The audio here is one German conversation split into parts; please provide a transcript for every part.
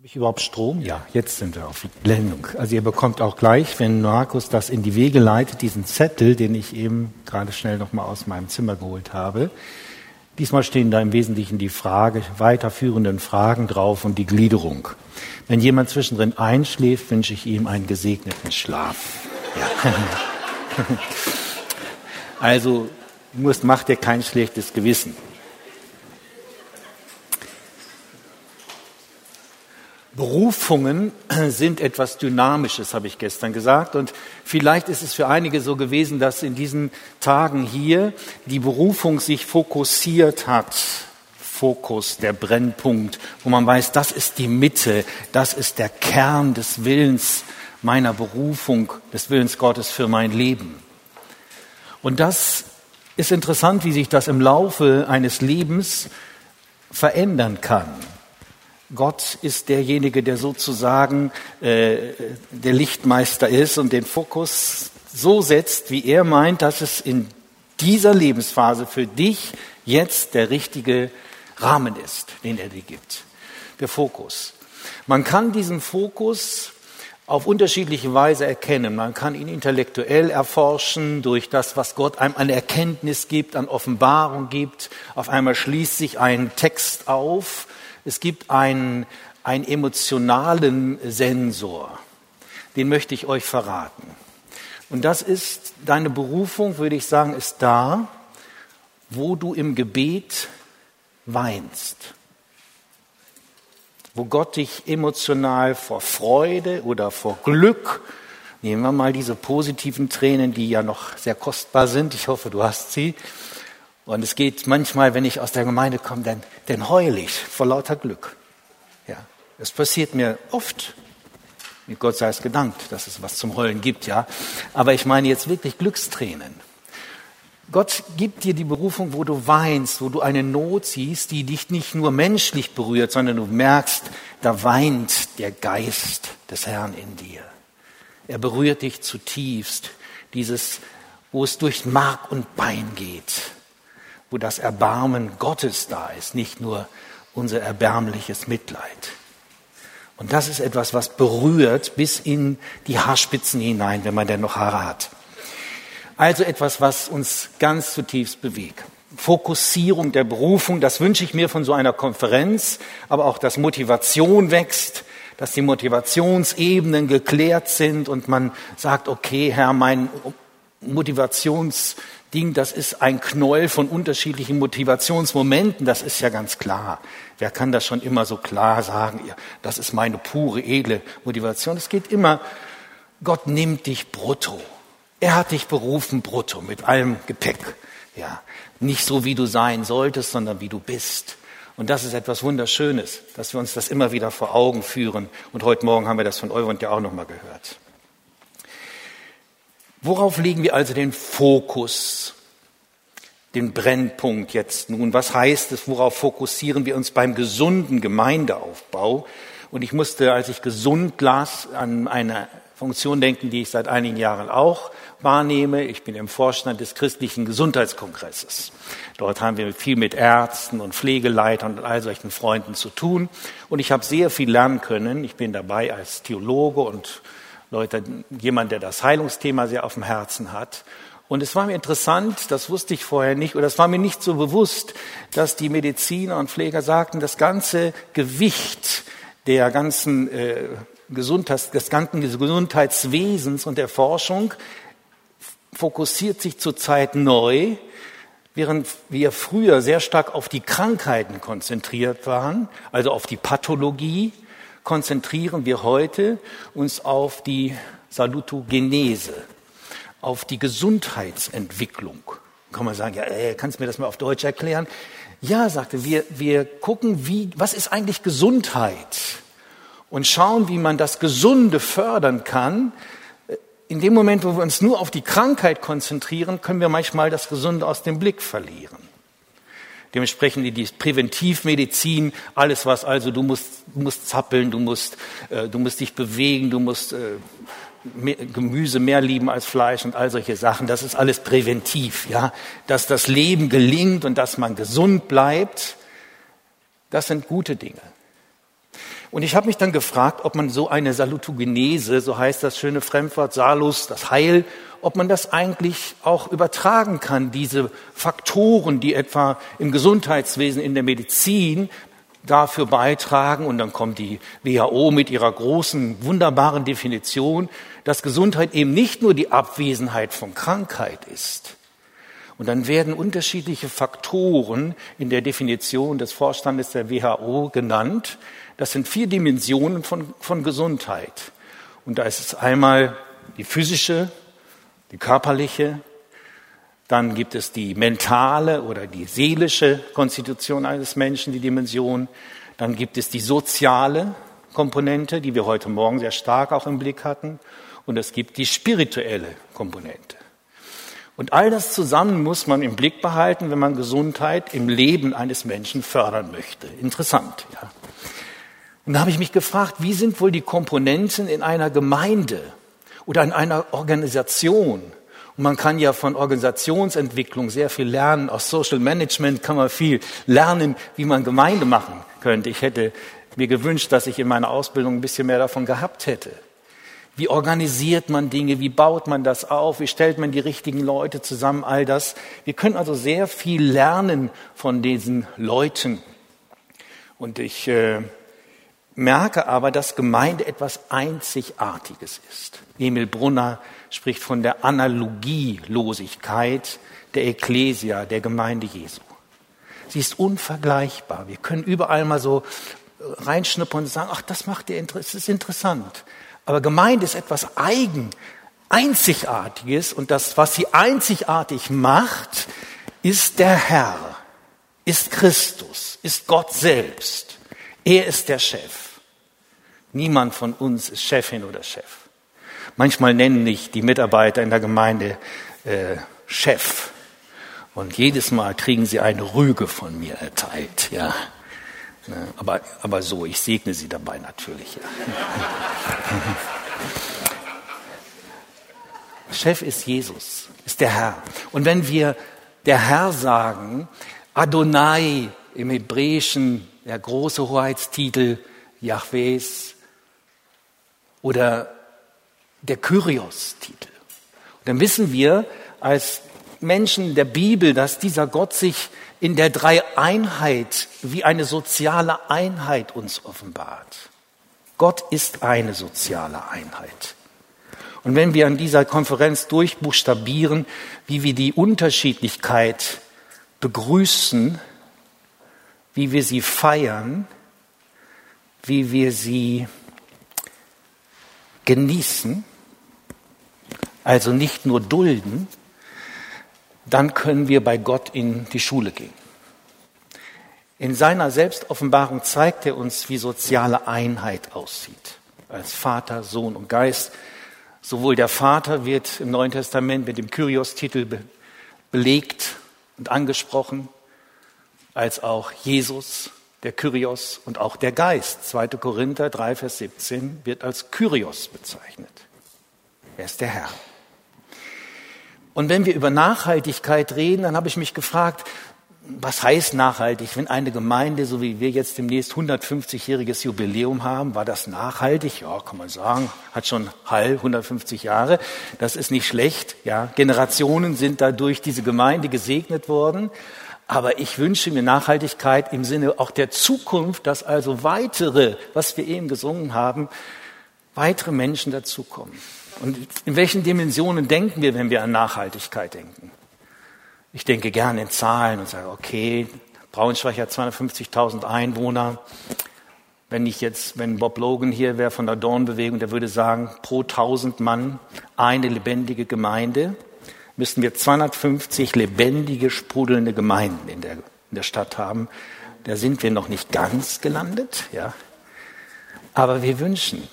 Habe ich überhaupt Strom? Ja, jetzt sind wir auf Blendung. Also ihr bekommt auch gleich, wenn Markus das in die Wege leitet, diesen Zettel, den ich eben gerade schnell nochmal aus meinem Zimmer geholt habe. Diesmal stehen da im Wesentlichen die Frage, weiterführenden Fragen drauf und die Gliederung. Wenn jemand zwischendrin einschläft, wünsche ich ihm einen gesegneten Schlaf. Ja. Also muss, macht dir kein schlechtes Gewissen. Berufungen sind etwas Dynamisches, habe ich gestern gesagt. Und vielleicht ist es für einige so gewesen, dass in diesen Tagen hier die Berufung sich fokussiert hat. Fokus, der Brennpunkt, wo man weiß, das ist die Mitte, das ist der Kern des Willens meiner Berufung, des Willens Gottes für mein Leben. Und das ist interessant, wie sich das im Laufe eines Lebens verändern kann. Gott ist derjenige, der sozusagen äh, der Lichtmeister ist und den Fokus so setzt, wie er meint, dass es in dieser Lebensphase für dich jetzt der richtige Rahmen ist, den er dir gibt. Der Fokus. Man kann diesen Fokus auf unterschiedliche Weise erkennen. Man kann ihn intellektuell erforschen durch das, was Gott einem an Erkenntnis gibt, an Offenbarung gibt. Auf einmal schließt sich ein Text auf es gibt einen, einen emotionalen Sensor, den möchte ich euch verraten. Und das ist, deine Berufung, würde ich sagen, ist da, wo du im Gebet weinst. Wo Gott dich emotional vor Freude oder vor Glück, nehmen wir mal diese positiven Tränen, die ja noch sehr kostbar sind, ich hoffe, du hast sie, und es geht manchmal, wenn ich aus der Gemeinde komme, dann, dann heule ich vor lauter Glück. Ja, es passiert mir oft. Mit Gott sei es gedankt, dass es was zum Heulen gibt, ja. Aber ich meine jetzt wirklich Glückstränen. Gott gibt dir die Berufung, wo du weinst, wo du eine Not siehst, die dich nicht nur menschlich berührt, sondern du merkst, da weint der Geist des Herrn in dir. Er berührt dich zutiefst, dieses, wo es durch Mark und Bein geht wo das Erbarmen Gottes da ist, nicht nur unser erbärmliches Mitleid. Und das ist etwas, was berührt bis in die Haarspitzen hinein, wenn man denn noch Haare hat. Also etwas, was uns ganz zutiefst bewegt. Fokussierung der Berufung, das wünsche ich mir von so einer Konferenz, aber auch, dass Motivation wächst, dass die Motivationsebenen geklärt sind und man sagt, okay, Herr, mein Motivations Ding, das ist ein Knäuel von unterschiedlichen Motivationsmomenten, das ist ja ganz klar. Wer kann das schon immer so klar sagen? Das ist meine pure, edle Motivation. Es geht immer, Gott nimmt dich brutto. Er hat dich berufen brutto, mit allem Gepäck. Ja, nicht so, wie du sein solltest, sondern wie du bist. Und das ist etwas Wunderschönes, dass wir uns das immer wieder vor Augen führen. Und heute Morgen haben wir das von Euron ja auch nochmal gehört. Worauf legen wir also den Fokus, den Brennpunkt jetzt nun? Was heißt es? Worauf fokussieren wir uns beim gesunden Gemeindeaufbau? Und ich musste, als ich gesund las, an eine Funktion denken, die ich seit einigen Jahren auch wahrnehme. Ich bin im Vorstand des christlichen Gesundheitskongresses. Dort haben wir viel mit Ärzten und Pflegeleitern und all solchen Freunden zu tun. Und ich habe sehr viel lernen können. Ich bin dabei als Theologe und Leute, jemand, der das Heilungsthema sehr auf dem Herzen hat. Und es war mir interessant, das wusste ich vorher nicht, oder es war mir nicht so bewusst, dass die Mediziner und Pfleger sagten, das ganze Gewicht der ganzen äh, Gesundheits, des ganzen Gesundheitswesens und der Forschung fokussiert sich zurzeit neu, während wir früher sehr stark auf die Krankheiten konzentriert waren, also auf die Pathologie, konzentrieren wir heute uns auf die Salutogenese, auf die Gesundheitsentwicklung. Kann man sagen, ja, ey, kannst du mir das mal auf Deutsch erklären? Ja, sagte, wir, wir gucken, wie, was ist eigentlich Gesundheit? Und schauen, wie man das Gesunde fördern kann. In dem Moment, wo wir uns nur auf die Krankheit konzentrieren, können wir manchmal das Gesunde aus dem Blick verlieren. Dementsprechend die Präventivmedizin, alles was also, du musst, du musst zappeln, du musst, äh, du musst dich bewegen, du musst äh, mehr, Gemüse mehr lieben als Fleisch und all solche Sachen, das ist alles präventiv, ja. Dass das Leben gelingt und dass man gesund bleibt, das sind gute Dinge. Und ich habe mich dann gefragt, ob man so eine Salutogenese, so heißt das schöne Fremdwort Salus, das Heil, ob man das eigentlich auch übertragen kann, diese Faktoren, die etwa im Gesundheitswesen, in der Medizin dafür beitragen. Und dann kommt die WHO mit ihrer großen, wunderbaren Definition, dass Gesundheit eben nicht nur die Abwesenheit von Krankheit ist. Und dann werden unterschiedliche Faktoren in der Definition des Vorstandes der WHO genannt. Das sind vier Dimensionen von, von Gesundheit. Und da ist es einmal die physische, die körperliche, dann gibt es die mentale oder die seelische Konstitution eines Menschen, die Dimension. Dann gibt es die soziale Komponente, die wir heute Morgen sehr stark auch im Blick hatten. Und es gibt die spirituelle Komponente. Und all das zusammen muss man im Blick behalten, wenn man Gesundheit im Leben eines Menschen fördern möchte. Interessant, ja. Und da habe ich mich gefragt, wie sind wohl die Komponenten in einer Gemeinde oder in einer Organisation? Und man kann ja von Organisationsentwicklung sehr viel lernen. Aus Social Management kann man viel lernen, wie man Gemeinde machen könnte. Ich hätte mir gewünscht, dass ich in meiner Ausbildung ein bisschen mehr davon gehabt hätte. Wie organisiert man Dinge? Wie baut man das auf? Wie stellt man die richtigen Leute zusammen? All das. Wir können also sehr viel lernen von diesen Leuten. Und ich äh, merke aber, dass Gemeinde etwas Einzigartiges ist. Emil Brunner spricht von der Analogielosigkeit der Ekklesia, der Gemeinde Jesu. Sie ist unvergleichbar. Wir können überall mal so reinschnuppern und sagen, ach, das macht ihr, das ist interessant. Aber Gemeinde ist etwas eigen, einzigartiges und das, was sie einzigartig macht, ist der Herr, ist Christus, ist Gott selbst. Er ist der Chef. Niemand von uns ist Chefin oder Chef. Manchmal nennen mich die Mitarbeiter in der Gemeinde äh, Chef. Und jedes Mal kriegen sie eine Rüge von mir erteilt. Ja. Ne, aber, aber so, ich segne sie dabei natürlich. Ja. Chef ist Jesus, ist der Herr. Und wenn wir der Herr sagen, Adonai im Hebräischen, der große Hoheitstitel Yahwehs, oder der Kyrios-Titel. Dann wissen wir als Menschen der Bibel, dass dieser Gott sich in der Dreieinheit wie eine soziale Einheit uns offenbart. Gott ist eine soziale Einheit. Und wenn wir an dieser Konferenz durchbuchstabieren, wie wir die Unterschiedlichkeit begrüßen, wie wir sie feiern, wie wir sie genießen, also nicht nur dulden, dann können wir bei Gott in die Schule gehen. In seiner Selbstoffenbarung zeigt er uns, wie soziale Einheit aussieht. Als Vater, Sohn und Geist. Sowohl der Vater wird im Neuen Testament mit dem Kyrios-Titel be belegt und angesprochen, als auch Jesus der Kyrios und auch der Geist. 2. Korinther 3, Vers 17 wird als Kyrios bezeichnet. Er ist der Herr. Und wenn wir über Nachhaltigkeit reden, dann habe ich mich gefragt, was heißt nachhaltig? Wenn eine Gemeinde, so wie wir jetzt demnächst 150-jähriges Jubiläum haben, war das nachhaltig? Ja, kann man sagen, hat schon Hall 150 Jahre. Das ist nicht schlecht. Ja, Generationen sind dadurch diese Gemeinde gesegnet worden. Aber ich wünsche mir Nachhaltigkeit im Sinne auch der Zukunft, dass also weitere, was wir eben gesungen haben, weitere Menschen dazukommen. Und in welchen Dimensionen denken wir, wenn wir an Nachhaltigkeit denken? Ich denke gerne in Zahlen und sage, okay, Braunschweig hat 250.000 Einwohner. Wenn ich jetzt, wenn Bob Logan hier wäre von der Dornbewegung, der würde sagen, pro 1000 Mann eine lebendige Gemeinde müssten wir 250 lebendige, sprudelnde Gemeinden in der, in der Stadt haben. Da sind wir noch nicht ganz gelandet, ja. Aber wir wünschen,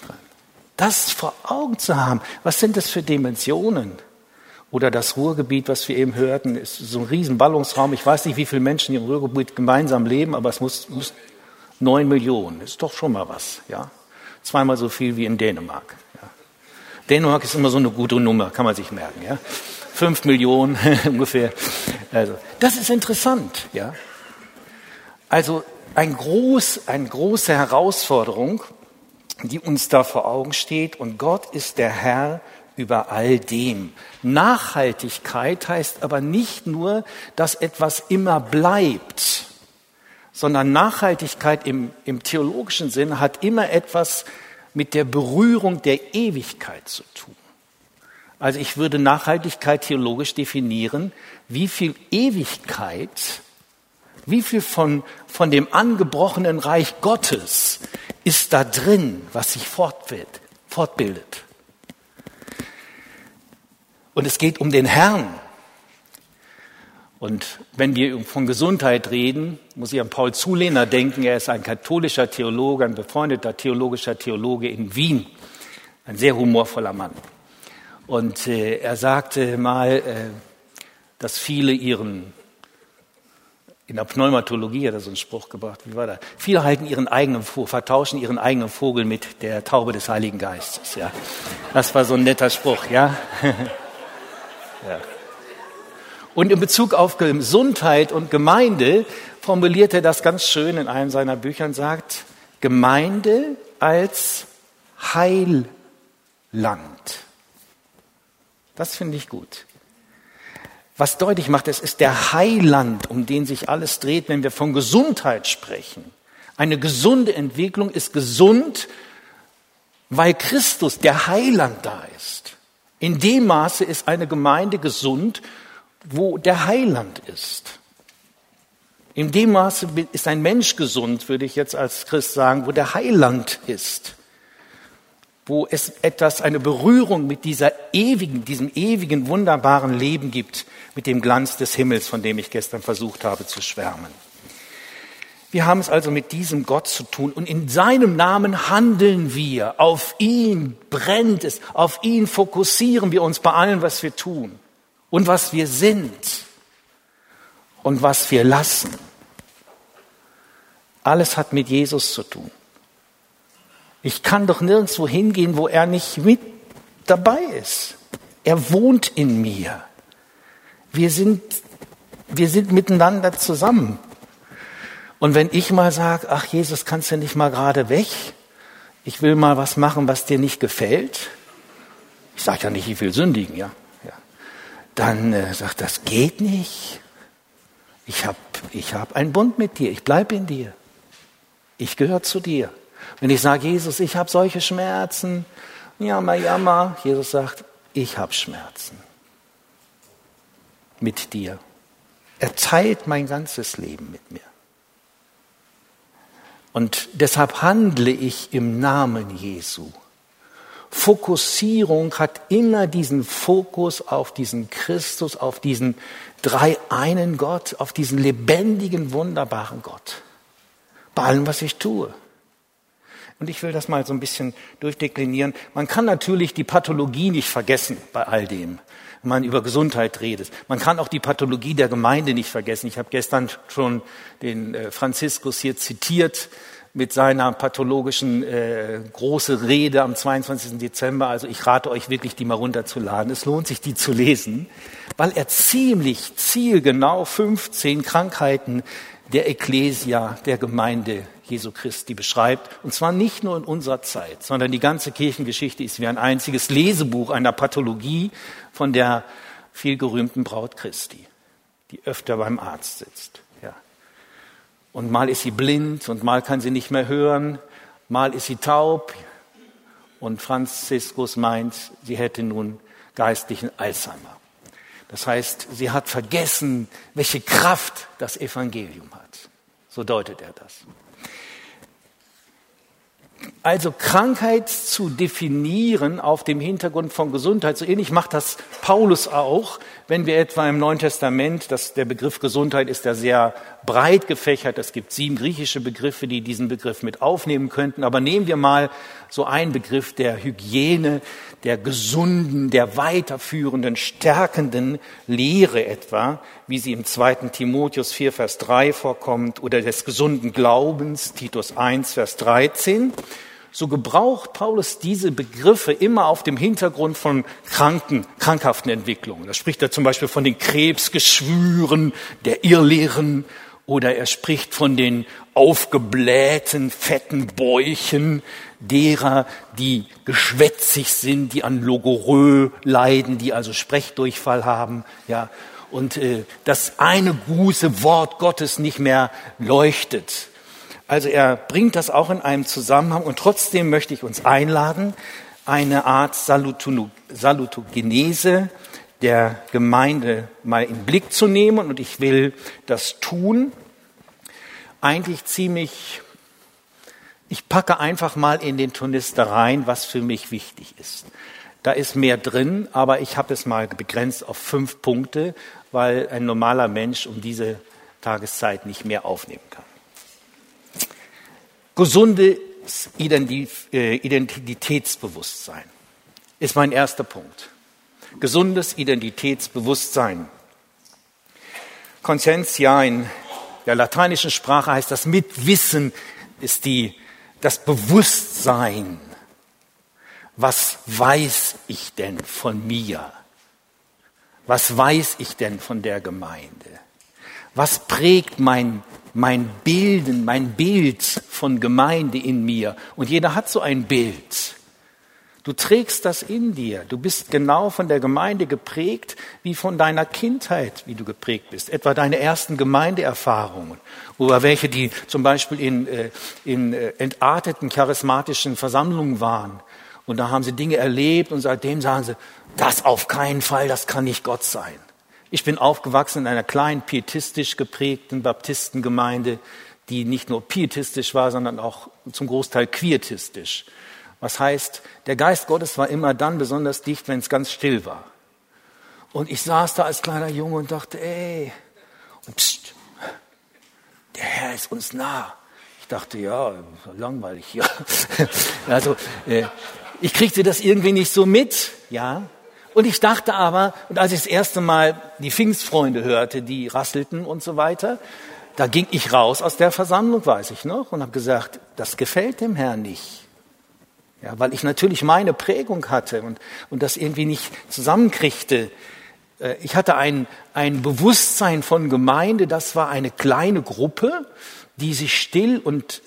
das vor Augen zu haben. Was sind das für Dimensionen? Oder das Ruhrgebiet, was wir eben hörten, ist so ein riesen Ballungsraum. Ich weiß nicht, wie viele Menschen im Ruhrgebiet gemeinsam leben, aber es muss, muss neun Millionen. Ist doch schon mal was, ja. Zweimal so viel wie in Dänemark. Ja. Dänemark ist immer so eine gute Nummer, kann man sich merken, ja fünf Millionen ungefähr. Also, das ist interessant, ja. Also, ein groß, eine große Herausforderung, die uns da vor Augen steht. Und Gott ist der Herr über all dem. Nachhaltigkeit heißt aber nicht nur, dass etwas immer bleibt, sondern Nachhaltigkeit im, im theologischen Sinn hat immer etwas mit der Berührung der Ewigkeit zu tun. Also ich würde Nachhaltigkeit theologisch definieren, wie viel Ewigkeit, wie viel von, von dem angebrochenen Reich Gottes ist da drin, was sich fortbildet. Und es geht um den Herrn. Und wenn wir von Gesundheit reden, muss ich an Paul Zulehner denken. Er ist ein katholischer Theologe, ein befreundeter theologischer Theologe in Wien. Ein sehr humorvoller Mann. Und äh, er sagte mal, äh, dass viele ihren, in der Pneumatologie hat er so einen Spruch gebracht, wie war das? Viele halten ihren eigenen, vertauschen ihren eigenen Vogel mit der Taube des Heiligen Geistes, ja. Das war so ein netter Spruch, ja. ja. Und in Bezug auf Gesundheit und Gemeinde formuliert er das ganz schön in einem seiner Bücher und sagt, Gemeinde als Heilland. Das finde ich gut. Was deutlich macht, es ist der Heiland, um den sich alles dreht, wenn wir von Gesundheit sprechen. Eine gesunde Entwicklung ist gesund, weil Christus, der Heiland, da ist. In dem Maße ist eine Gemeinde gesund, wo der Heiland ist. In dem Maße ist ein Mensch gesund, würde ich jetzt als Christ sagen, wo der Heiland ist. Wo es etwas, eine Berührung mit dieser ewigen, diesem ewigen, wunderbaren Leben gibt, mit dem Glanz des Himmels, von dem ich gestern versucht habe zu schwärmen. Wir haben es also mit diesem Gott zu tun und in seinem Namen handeln wir. Auf ihn brennt es, auf ihn fokussieren wir uns bei allem, was wir tun und was wir sind und was wir lassen. Alles hat mit Jesus zu tun. Ich kann doch nirgendwo hingehen, wo er nicht mit dabei ist. Er wohnt in mir. Wir sind, wir sind miteinander zusammen. Und wenn ich mal sage, ach Jesus, kannst du nicht mal gerade weg? Ich will mal was machen, was dir nicht gefällt. Ich sage ja nicht, ich will sündigen, ja dann äh, sagt, das geht nicht. Ich habe ich hab einen Bund mit dir, ich bleibe in dir. Ich gehöre zu dir. Wenn ich sage, Jesus, ich habe solche Schmerzen, jammer, jammer, Jesus sagt, ich habe Schmerzen mit dir. Er teilt mein ganzes Leben mit mir. Und deshalb handle ich im Namen Jesu. Fokussierung hat immer diesen Fokus auf diesen Christus, auf diesen dreieinen Gott, auf diesen lebendigen, wunderbaren Gott. Bei allem, was ich tue. Und ich will das mal so ein bisschen durchdeklinieren. Man kann natürlich die Pathologie nicht vergessen bei all dem, wenn man über Gesundheit redet. Man kann auch die Pathologie der Gemeinde nicht vergessen. Ich habe gestern schon den äh, Franziskus hier zitiert, mit seiner pathologischen äh, große Rede am 22. Dezember. Also ich rate euch wirklich, die mal runterzuladen. Es lohnt sich, die zu lesen, weil er ziemlich zielgenau 15 Krankheiten der Ecclesia, der Gemeinde Jesu Christi beschreibt. Und zwar nicht nur in unserer Zeit, sondern die ganze Kirchengeschichte ist wie ein einziges Lesebuch einer Pathologie von der vielgerühmten Braut Christi, die öfter beim Arzt sitzt. Und mal ist sie blind und mal kann sie nicht mehr hören, mal ist sie taub. Und Franziskus meint, sie hätte nun geistlichen Alzheimer. Das heißt, sie hat vergessen, welche Kraft das Evangelium hat. So deutet er das. Also Krankheit zu definieren auf dem Hintergrund von Gesundheit, so ähnlich macht das Paulus auch, wenn wir etwa im Neuen Testament, das, der Begriff Gesundheit ist ja sehr breit gefächert, es gibt sieben griechische Begriffe, die diesen Begriff mit aufnehmen könnten, aber nehmen wir mal so einen Begriff der Hygiene, der gesunden, der weiterführenden, stärkenden Lehre etwa, wie sie im zweiten Timotheus 4, Vers 3 vorkommt, oder des gesunden Glaubens, Titus 1, Vers 13 so gebraucht Paulus diese Begriffe immer auf dem Hintergrund von kranken, krankhaften Entwicklungen. Da spricht er zum Beispiel von den Krebsgeschwüren, der Irrlehren oder er spricht von den aufgeblähten, fetten Bäuchen derer, die geschwätzig sind, die an Logorö leiden, die also Sprechdurchfall haben, ja, und äh, das eine gute Wort Gottes nicht mehr leuchtet. Also er bringt das auch in einem Zusammenhang und trotzdem möchte ich uns einladen, eine Art Salutogenese der Gemeinde mal in Blick zu nehmen und ich will das tun. Eigentlich ziemlich, ich packe einfach mal in den Turnister rein, was für mich wichtig ist. Da ist mehr drin, aber ich habe es mal begrenzt auf fünf Punkte, weil ein normaler Mensch um diese Tageszeit nicht mehr aufnehmen kann. Gesundes äh, Identitätsbewusstsein ist mein erster Punkt gesundes Identitätsbewusstsein. Conscientia in der lateinischen Sprache heißt das Mitwissen ist die, das Bewusstsein. Was weiß ich denn von mir? Was weiß ich denn von der Gemeinde? Was prägt mein, mein Bilden, mein Bild von Gemeinde in mir? Und jeder hat so ein Bild. Du trägst das in dir. Du bist genau von der Gemeinde geprägt, wie von deiner Kindheit, wie du geprägt bist. Etwa deine ersten Gemeindeerfahrungen oder welche, die zum Beispiel in, äh, in äh, entarteten charismatischen Versammlungen waren. Und da haben sie Dinge erlebt und seitdem sagen sie, das auf keinen Fall, das kann nicht Gott sein. Ich bin aufgewachsen in einer kleinen pietistisch geprägten Baptistengemeinde, die nicht nur pietistisch war, sondern auch zum Großteil quietistisch. Was heißt, der Geist Gottes war immer dann besonders dicht, wenn es ganz still war. Und ich saß da als kleiner Junge und dachte, ey, und pst, der Herr ist uns nah. Ich dachte, ja, langweilig hier. also, äh, ich kriegte das irgendwie nicht so mit, ja. Und ich dachte aber, und als ich das erste Mal die Pfingstfreunde hörte, die rasselten und so weiter, da ging ich raus aus der Versammlung, weiß ich noch, und habe gesagt, das gefällt dem Herrn nicht. Ja, weil ich natürlich meine Prägung hatte und, und das irgendwie nicht zusammenkriegte. Äh, ich hatte ein, ein Bewusstsein von Gemeinde, das war eine kleine Gruppe, die sich still und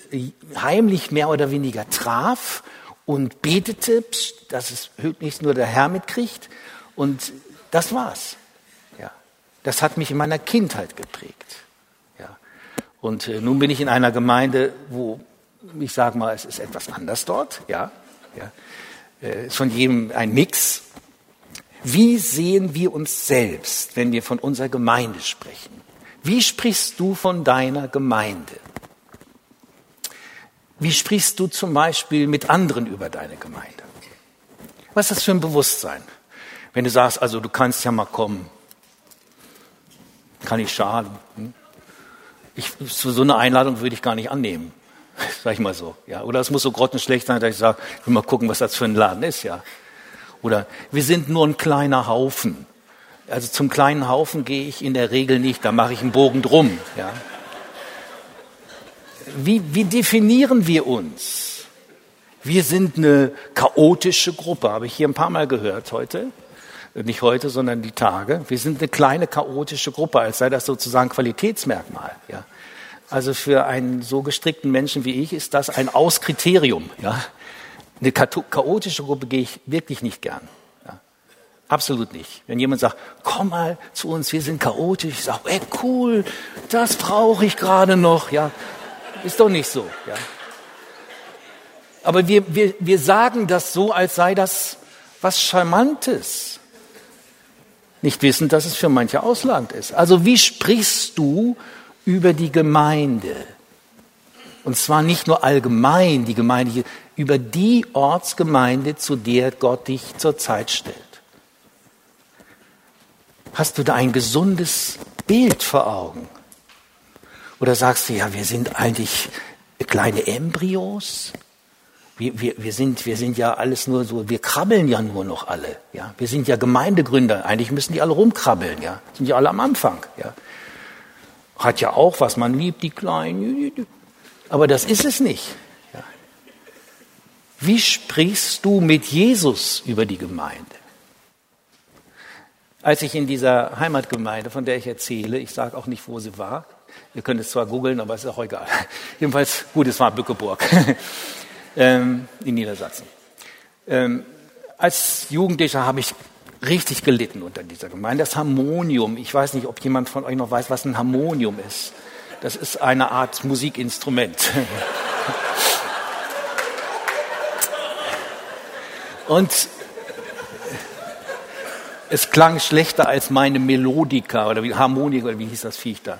heimlich mehr oder weniger traf und betete, dass es höchstens nur der Herr mitkriegt. Und das war's. Ja, das hat mich in meiner Kindheit geprägt. Ja, und äh, nun bin ich in einer Gemeinde, wo ich sage mal, es ist etwas anders dort. Ja, ja, äh, ist von jedem ein Mix. Wie sehen wir uns selbst, wenn wir von unserer Gemeinde sprechen? Wie sprichst du von deiner Gemeinde? Wie sprichst du zum Beispiel mit anderen über deine Gemeinde? Was ist das für ein Bewusstsein? Wenn du sagst, also du kannst ja mal kommen, kann ich schaden. Hm? Ich, so eine Einladung würde ich gar nicht annehmen. sag ich mal so. Ja. Oder es muss so grottenschlecht sein, dass ich sage, ich will mal gucken, was das für ein Laden ist. Ja. Oder wir sind nur ein kleiner Haufen. Also zum kleinen Haufen gehe ich in der Regel nicht, da mache ich einen Bogen drum. Ja. Wie, wie definieren wir uns? Wir sind eine chaotische Gruppe, habe ich hier ein paar Mal gehört heute. Nicht heute, sondern die Tage. Wir sind eine kleine chaotische Gruppe, als sei das sozusagen Qualitätsmerkmal. Ja. Also für einen so gestrickten Menschen wie ich ist das ein Auskriterium. Ja? Eine chaotische Gruppe gehe ich wirklich nicht gern. Ja? Absolut nicht. Wenn jemand sagt, komm mal zu uns, wir sind chaotisch, ich sage, ey cool, das brauche ich gerade noch. Ja, ist doch nicht so. Ja? Aber wir, wir, wir sagen das so, als sei das was Charmantes. Nicht wissend, dass es für manche ausladend ist. Also wie sprichst du über die Gemeinde. Und zwar nicht nur allgemein die Gemeinde, über die Ortsgemeinde, zu der Gott dich zurzeit stellt. Hast du da ein gesundes Bild vor Augen? Oder sagst du, ja, wir sind eigentlich kleine Embryos? Wir, wir, wir, sind, wir sind ja alles nur so, wir krabbeln ja nur noch alle. Ja? Wir sind ja Gemeindegründer, eigentlich müssen die alle rumkrabbeln, ja? sind ja alle am Anfang. Ja? Hat ja auch was, man liebt die Kleinen. Aber das ist es nicht. Wie sprichst du mit Jesus über die Gemeinde? Als ich in dieser Heimatgemeinde, von der ich erzähle, ich sage auch nicht, wo sie war, Ihr könnt es zwar googeln, aber es ist auch egal. Jedenfalls, gut, es war Bückeburg ähm, in Niedersachsen. Ähm, als Jugendlicher habe ich richtig gelitten unter dieser Gemeinde. Das Harmonium, ich weiß nicht, ob jemand von euch noch weiß, was ein Harmonium ist. Das ist eine Art Musikinstrument. Und es klang schlechter als meine Melodika oder wie Harmonika oder wie hieß das Viech da.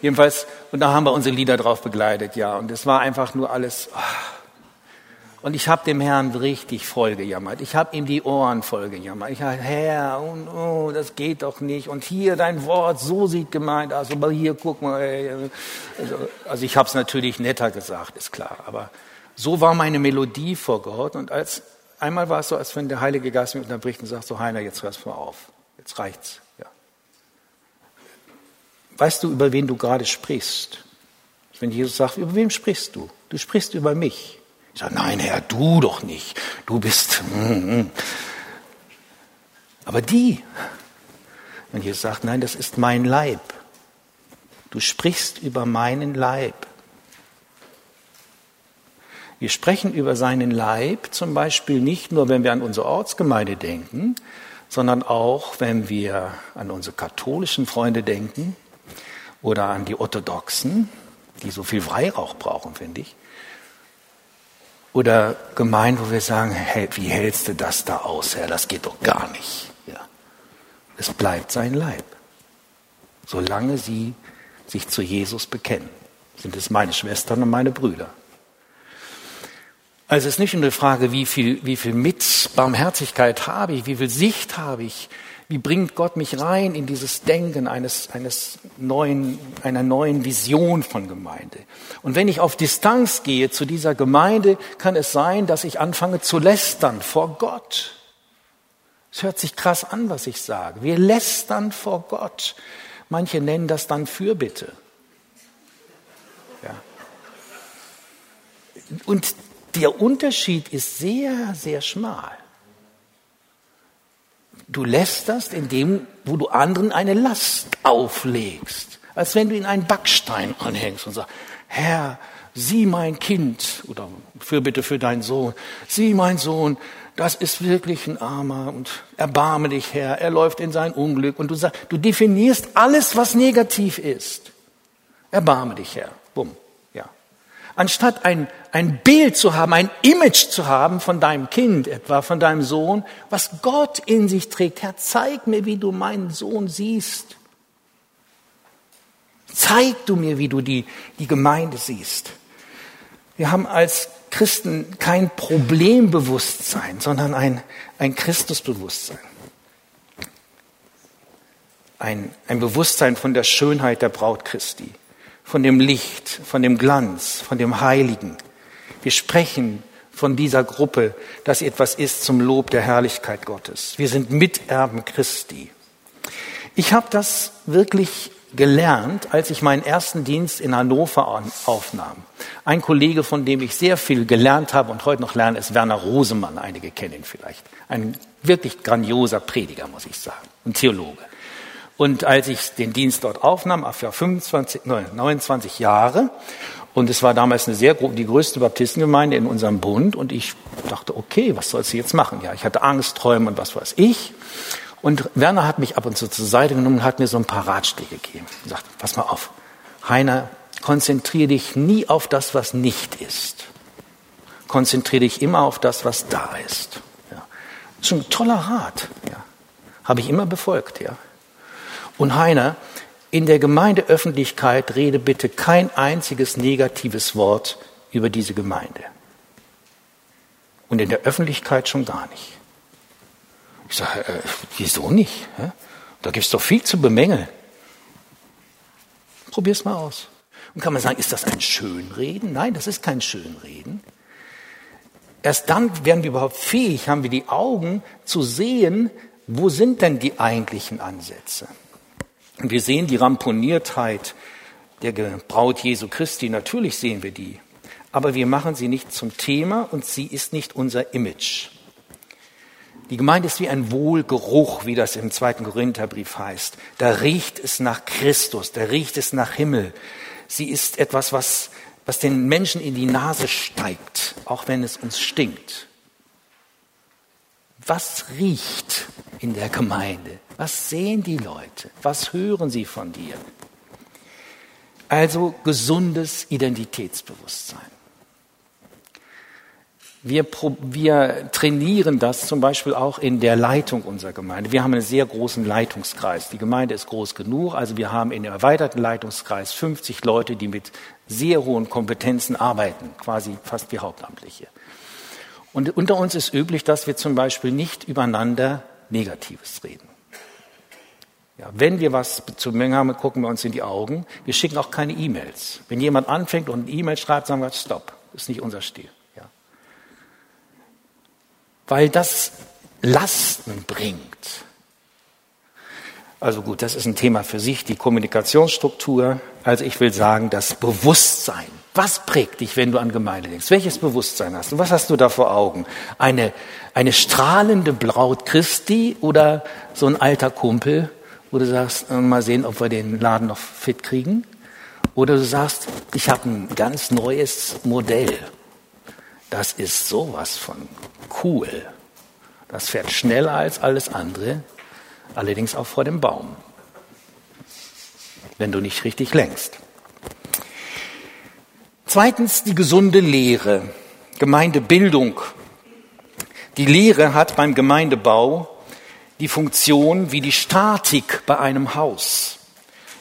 Jedenfalls, und da haben wir unsere Lieder drauf begleitet, ja. Und es war einfach nur alles. Oh. Und ich habe dem Herrn richtig voll gejammert. Ich habe ihm die Ohren voll gejammert. Ich habe, Herr, und, oh, das geht doch nicht. Und hier dein Wort, so sieht gemeint aus. Aber hier, guck mal. Also, also ich habe es natürlich netter gesagt, ist klar. Aber so war meine Melodie vor Gott. Und als Einmal war es so, als wenn der Heilige Geist mich unterbricht und sagt, so Heiner, jetzt hörst du auf. Jetzt reicht's. Ja. Weißt du, über wen du gerade sprichst? Wenn Jesus sagt, über wen sprichst du? Du sprichst über mich. Ich sage, nein, Herr, du doch nicht. Du bist. Mm, mm. Aber die. Und Jesus sagt, nein, das ist mein Leib. Du sprichst über meinen Leib. Wir sprechen über seinen Leib zum Beispiel nicht nur, wenn wir an unsere Ortsgemeinde denken, sondern auch, wenn wir an unsere katholischen Freunde denken oder an die Orthodoxen, die so viel Weihrauch brauchen, finde ich. Oder Gemeinden, wo wir sagen, hey, wie hältst du das da aus, Herr? Das geht doch gar nicht. Ja. Es bleibt sein Leib. Solange sie sich zu Jesus bekennen, sind es meine Schwestern und meine Brüder. Also es ist nicht nur die Frage, wie viel, wie viel Mitbarmherzigkeit habe ich, wie viel Sicht habe ich, wie bringt Gott mich rein in dieses Denken eines, eines neuen, einer neuen Vision von Gemeinde. Und wenn ich auf Distanz gehe zu dieser Gemeinde, kann es sein, dass ich anfange zu lästern vor Gott. Es hört sich krass an, was ich sage. Wir lästern vor Gott. Manche nennen das dann Fürbitte. Ja. Und der Unterschied ist sehr, sehr schmal. Du lästerst in dem, wo du anderen eine Last auflegst, als wenn du ihn einen Backstein anhängst und sagst, Herr, sieh mein Kind. Oder für bitte für deinen Sohn, sieh mein Sohn, das ist wirklich ein Armer und erbarme dich, Herr, er läuft in sein Unglück. Und du sagst, du definierst alles, was negativ ist. Erbarme dich, Herr. Bumm anstatt ein, ein Bild zu haben, ein Image zu haben von deinem Kind, etwa von deinem Sohn, was Gott in sich trägt. Herr, zeig mir, wie du meinen Sohn siehst. Zeig du mir, wie du die, die Gemeinde siehst. Wir haben als Christen kein Problembewusstsein, sondern ein, ein Christusbewusstsein. Ein, ein Bewusstsein von der Schönheit der Braut Christi von dem Licht, von dem Glanz, von dem Heiligen. Wir sprechen von dieser Gruppe, dass etwas ist zum Lob der Herrlichkeit Gottes. Wir sind Miterben Christi. Ich habe das wirklich gelernt, als ich meinen ersten Dienst in Hannover aufnahm. Ein Kollege, von dem ich sehr viel gelernt habe und heute noch lerne, ist Werner Rosemann. Einige kennen ihn vielleicht. Ein wirklich grandioser Prediger, muss ich sagen, ein Theologe. Und als ich den Dienst dort aufnahm, für 25, 29 Jahre, und es war damals eine sehr die größte Baptistengemeinde in unserem Bund, und ich dachte, okay, was sollst du jetzt machen? Ja, ich hatte Angst, Träume und was weiß ich. Und Werner hat mich ab und zu zur Seite genommen und hat mir so ein paar Ratschläge gegeben. Er sagt, pass mal auf, Heiner, konzentriere dich nie auf das, was nicht ist. Konzentriere dich immer auf das, was da ist. Ja. Das ist ein toller Rat. Ja. Habe ich immer befolgt, ja. Und Heiner, in der Gemeindeöffentlichkeit rede bitte kein einziges negatives Wort über diese Gemeinde. Und in der Öffentlichkeit schon gar nicht. Ich sage, äh, wieso nicht? Da gibt es doch viel zu bemängeln. Probier's mal aus. Und kann man sagen, ist das ein Schönreden? Nein, das ist kein Schönreden. Erst dann werden wir überhaupt fähig, haben wir die Augen zu sehen, wo sind denn die eigentlichen Ansätze. Und wir sehen die Ramponiertheit der Braut Jesu Christi, natürlich sehen wir die, aber wir machen sie nicht zum Thema und sie ist nicht unser Image. Die Gemeinde ist wie ein Wohlgeruch, wie das im zweiten Korintherbrief heißt. Da riecht es nach Christus, da riecht es nach Himmel. Sie ist etwas, was, was den Menschen in die Nase steigt, auch wenn es uns stinkt. Was riecht in der Gemeinde? Was sehen die Leute? Was hören sie von dir? Also gesundes Identitätsbewusstsein. Wir, wir, trainieren das zum Beispiel auch in der Leitung unserer Gemeinde. Wir haben einen sehr großen Leitungskreis. Die Gemeinde ist groß genug, also wir haben in dem erweiterten Leitungskreis 50 Leute, die mit sehr hohen Kompetenzen arbeiten, quasi fast wie Hauptamtliche. Und unter uns ist üblich, dass wir zum Beispiel nicht übereinander Negatives reden. Ja, wenn wir was zu Mengen haben, gucken wir uns in die Augen. Wir schicken auch keine E-Mails. Wenn jemand anfängt und eine E-Mail schreibt, sagen wir, stopp, ist nicht unser Stil. Ja. Weil das Lasten bringt. Also gut, das ist ein Thema für sich, die Kommunikationsstruktur. Also ich will sagen, das Bewusstsein. Was prägt dich, wenn du an Gemeinde denkst? Welches Bewusstsein hast du? Was hast du da vor Augen? Eine, eine strahlende Braut Christi oder so ein alter Kumpel, wo du sagst, äh, mal sehen, ob wir den Laden noch fit kriegen. Oder du sagst, ich habe ein ganz neues Modell. Das ist sowas von cool. Das fährt schneller als alles andere, allerdings auch vor dem Baum, wenn du nicht richtig lenkst. Zweitens die gesunde Lehre, Gemeindebildung. Die Lehre hat beim Gemeindebau die Funktion wie die Statik bei einem Haus.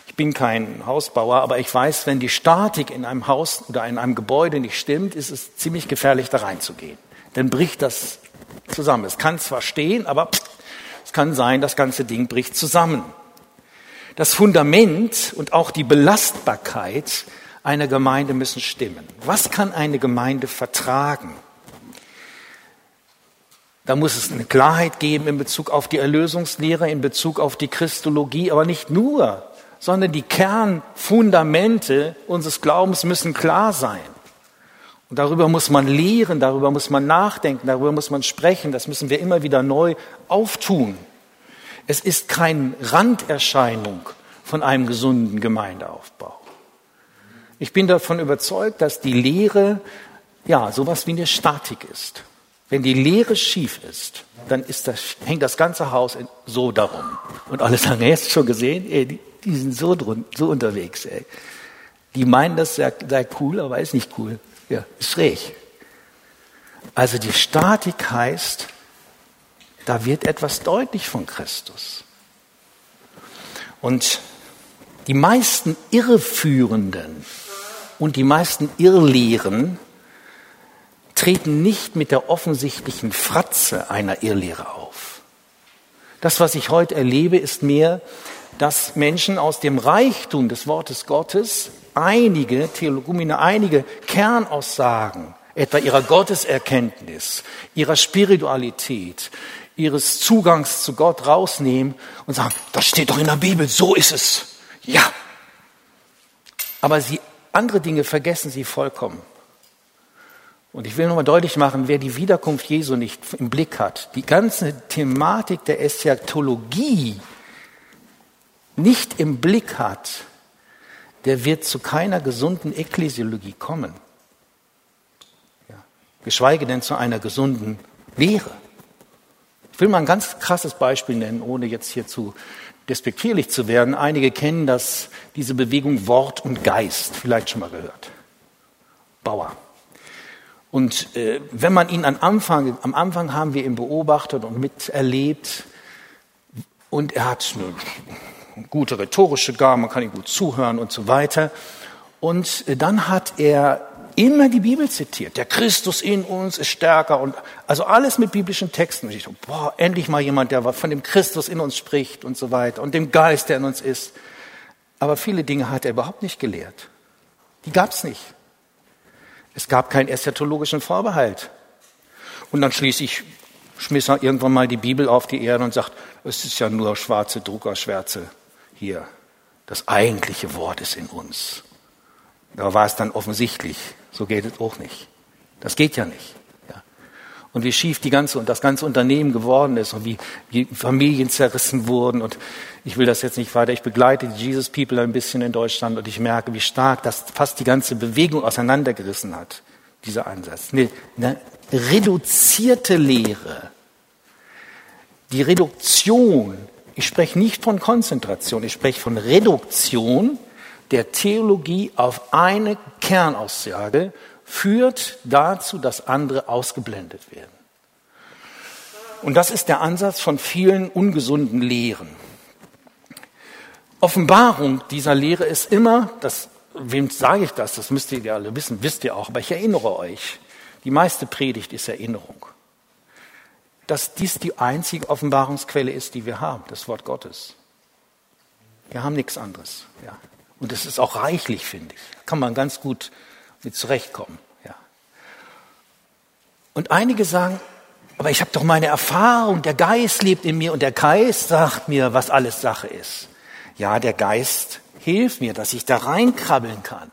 Ich bin kein Hausbauer, aber ich weiß, wenn die Statik in einem Haus oder in einem Gebäude nicht stimmt, ist es ziemlich gefährlich, da reinzugehen. Dann bricht das zusammen. Es kann zwar stehen, aber es kann sein, das ganze Ding bricht zusammen. Das Fundament und auch die Belastbarkeit einer Gemeinde müssen stimmen. Was kann eine Gemeinde vertragen? Da muss es eine Klarheit geben in Bezug auf die Erlösungslehre, in Bezug auf die Christologie, aber nicht nur, sondern die Kernfundamente unseres Glaubens müssen klar sein. Und darüber muss man lehren, darüber muss man nachdenken, darüber muss man sprechen, das müssen wir immer wieder neu auftun. Es ist keine Randerscheinung von einem gesunden Gemeindeaufbau. Ich bin davon überzeugt, dass die Lehre ja sowas wie eine Statik ist. Wenn die Lehre schief ist, dann ist das, hängt das ganze Haus so darum. Und alle sagen, hast du schon gesehen? Ey, die, die sind so, drun, so unterwegs. Ey. Die meinen, das sei, sei cool, aber ist nicht cool. Ja, ist schräg. Also die Statik heißt, da wird etwas deutlich von Christus. Und die meisten Irreführenden und die meisten Irrlehren treten nicht mit der offensichtlichen Fratze einer Irrlehre auf. Das, was ich heute erlebe, ist mehr, dass Menschen aus dem Reichtum des Wortes Gottes einige Theologumine, einige Kernaussagen, etwa ihrer Gotteserkenntnis, ihrer Spiritualität, ihres Zugangs zu Gott rausnehmen und sagen, das steht doch in der Bibel, so ist es. Ja. Aber sie, andere Dinge vergessen sie vollkommen. Und ich will nochmal deutlich machen, wer die Wiederkunft Jesu nicht im Blick hat, die ganze Thematik der Eschatologie nicht im Blick hat, der wird zu keiner gesunden Ekklesiologie kommen. Ja. Geschweige denn zu einer gesunden Lehre. Ich will mal ein ganz krasses Beispiel nennen, ohne jetzt hier zu despektierlich zu werden. Einige kennen das, diese Bewegung Wort und Geist, vielleicht schon mal gehört. Bauer. Und äh, wenn man ihn am Anfang, am Anfang haben wir ihn beobachtet und miterlebt und er hat eine gute rhetorische Gabe, man kann ihm gut zuhören und so weiter. Und äh, dann hat er immer die Bibel zitiert. Der Christus in uns ist stärker und also alles mit biblischen Texten. Und ich so, boah, endlich mal jemand, der von dem Christus in uns spricht und so weiter und dem Geist, der in uns ist. Aber viele Dinge hat er überhaupt nicht gelehrt. Die gab's nicht. Es gab keinen eschatologischen Vorbehalt. Und dann schließlich schmiss er irgendwann mal die Bibel auf die Erde und sagt, es ist ja nur schwarze Druckerschwärze hier. Das eigentliche Wort ist in uns. Da war es dann offensichtlich. So geht es auch nicht. Das geht ja nicht. Und wie schief die ganze und das ganze Unternehmen geworden ist und wie, wie Familien zerrissen wurden und ich will das jetzt nicht weiter. Ich begleite die Jesus People ein bisschen in Deutschland und ich merke, wie stark das fast die ganze Bewegung auseinandergerissen hat. Dieser Ansatz. Eine, eine reduzierte Lehre. Die Reduktion. Ich spreche nicht von Konzentration. Ich spreche von Reduktion der Theologie auf eine Kernaussage führt dazu, dass andere ausgeblendet werden. Und das ist der Ansatz von vielen ungesunden Lehren. Offenbarung dieser Lehre ist immer, das, wem sage ich das, das müsst ihr ja alle wissen, wisst ihr auch, aber ich erinnere euch, die meiste Predigt ist Erinnerung. Dass dies die einzige Offenbarungsquelle ist, die wir haben, das Wort Gottes. Wir haben nichts anderes. Ja. Und es ist auch reichlich, finde ich. Kann man ganz gut mit zurechtkommen. Ja. Und einige sagen, aber ich habe doch meine Erfahrung, der Geist lebt in mir und der Geist sagt mir, was alles Sache ist. Ja, der Geist hilft mir, dass ich da reinkrabbeln kann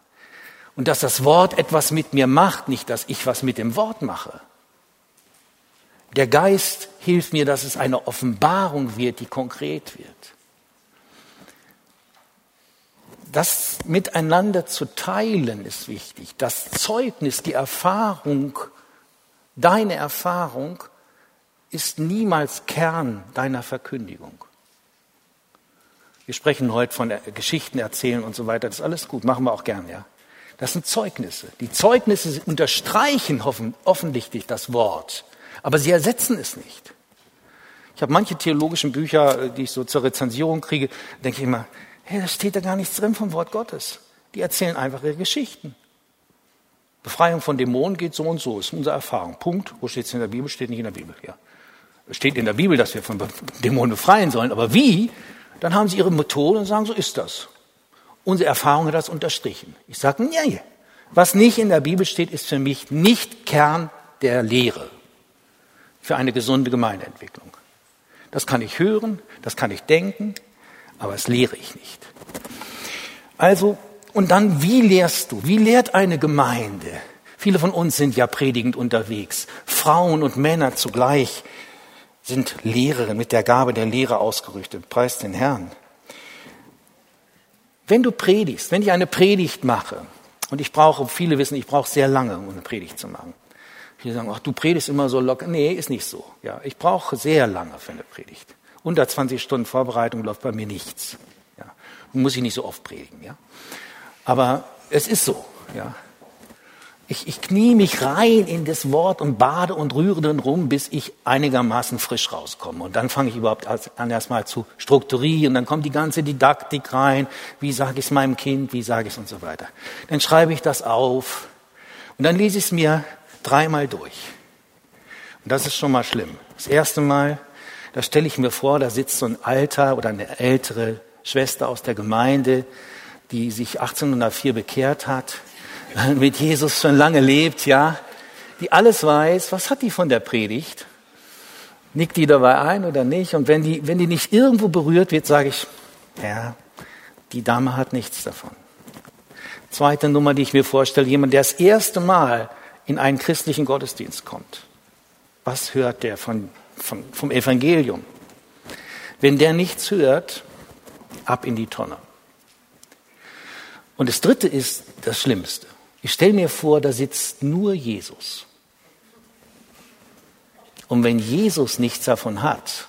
und dass das Wort etwas mit mir macht, nicht dass ich was mit dem Wort mache. Der Geist hilft mir, dass es eine Offenbarung wird, die konkret wird. Das miteinander zu teilen ist wichtig. Das Zeugnis, die Erfahrung, deine Erfahrung ist niemals Kern deiner Verkündigung. Wir sprechen heute von Geschichten erzählen und so weiter. Das ist alles gut, machen wir auch gern, ja. Das sind Zeugnisse. Die Zeugnisse unterstreichen offensichtlich das Wort, aber sie ersetzen es nicht. Ich habe manche theologischen Bücher, die ich so zur Rezensierung kriege, denke ich immer, Hey, da steht da gar nichts drin vom Wort Gottes. Die erzählen einfach ihre Geschichten. Befreiung von Dämonen geht so und so, ist unsere Erfahrung. Punkt. Wo steht es in der Bibel? Steht nicht in der Bibel. Ja. Steht in der Bibel, dass wir von Dämonen befreien sollen. Aber wie? Dann haben sie ihre Methode und sagen, so ist das. Unsere Erfahrung hat das unterstrichen. Ich sage, nee, was nicht in der Bibel steht, ist für mich nicht Kern der Lehre für eine gesunde Gemeindeentwicklung. Das kann ich hören, das kann ich denken, aber das lehre ich nicht. Also, und dann, wie lehrst du? Wie lehrt eine Gemeinde? Viele von uns sind ja predigend unterwegs. Frauen und Männer zugleich sind Lehrer mit der Gabe der Lehre ausgerüstet. Preis den Herrn. Wenn du predigst, wenn ich eine Predigt mache, und ich brauche, viele wissen, ich brauche sehr lange, um eine Predigt zu machen. Viele sagen, ach, du predigst immer so locker. Nee, ist nicht so. Ja, ich brauche sehr lange für eine Predigt. Unter 20 Stunden Vorbereitung läuft bei mir nichts. Ja. Muss ich nicht so oft predigen. Ja. Aber es ist so. Ja. Ich, ich knie mich rein in das Wort und bade und rühre dann rum, bis ich einigermaßen frisch rauskomme. Und dann fange ich überhaupt an, erstmal zu strukturieren. Dann kommt die ganze Didaktik rein. Wie sage ich es meinem Kind? Wie sage ich es und so weiter. Dann schreibe ich das auf. Und dann lese ich es mir dreimal durch. Und das ist schon mal schlimm. Das erste Mal da stelle ich mir vor, da sitzt so ein alter oder eine ältere Schwester aus der Gemeinde, die sich 1804 bekehrt hat, mit Jesus schon lange lebt, ja, die alles weiß, was hat die von der Predigt? Nickt die dabei ein oder nicht? Und wenn die, wenn die nicht irgendwo berührt wird, sage ich, ja, die Dame hat nichts davon. Zweite Nummer, die ich mir vorstelle, jemand, der das erste Mal in einen christlichen Gottesdienst kommt. Was hört der von vom, vom Evangelium. Wenn der nichts hört, ab in die Tonne. Und das Dritte ist das Schlimmste. Ich stelle mir vor, da sitzt nur Jesus. Und wenn Jesus nichts davon hat,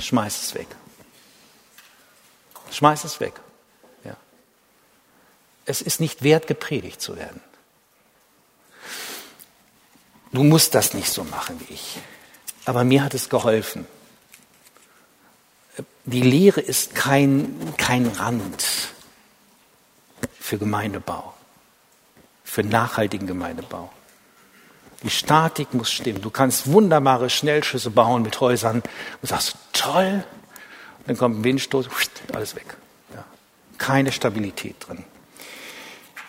schmeiß es weg. Schmeiß es weg. Ja. Es ist nicht wert, gepredigt zu werden. Du musst das nicht so machen wie ich. Aber mir hat es geholfen. Die Lehre ist kein, kein Rand für Gemeindebau, für nachhaltigen Gemeindebau. Die Statik muss stimmen. Du kannst wunderbare Schnellschüsse bauen mit Häusern und sagst, toll. dann kommt ein Windstoß, alles weg. Ja. Keine Stabilität drin.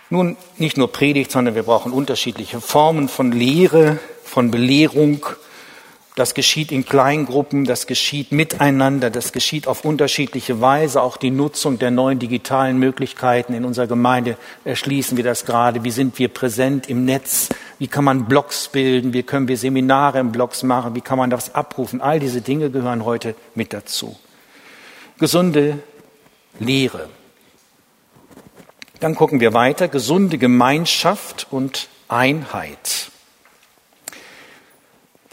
Nun, nicht nur Predigt, sondern wir brauchen unterschiedliche Formen von Lehre, von Belehrung, Das geschieht in Kleingruppen, das geschieht miteinander, das geschieht auf unterschiedliche Weise. Auch die Nutzung der neuen digitalen Möglichkeiten in unserer Gemeinde erschließen wir das gerade. Wie sind wir präsent im Netz? Wie kann man Blogs bilden? Wie können wir Seminare im Blogs machen? Wie kann man das abrufen? All diese Dinge gehören heute mit dazu. Gesunde Lehre. Dann gucken wir weiter. Gesunde Gemeinschaft und Einheit.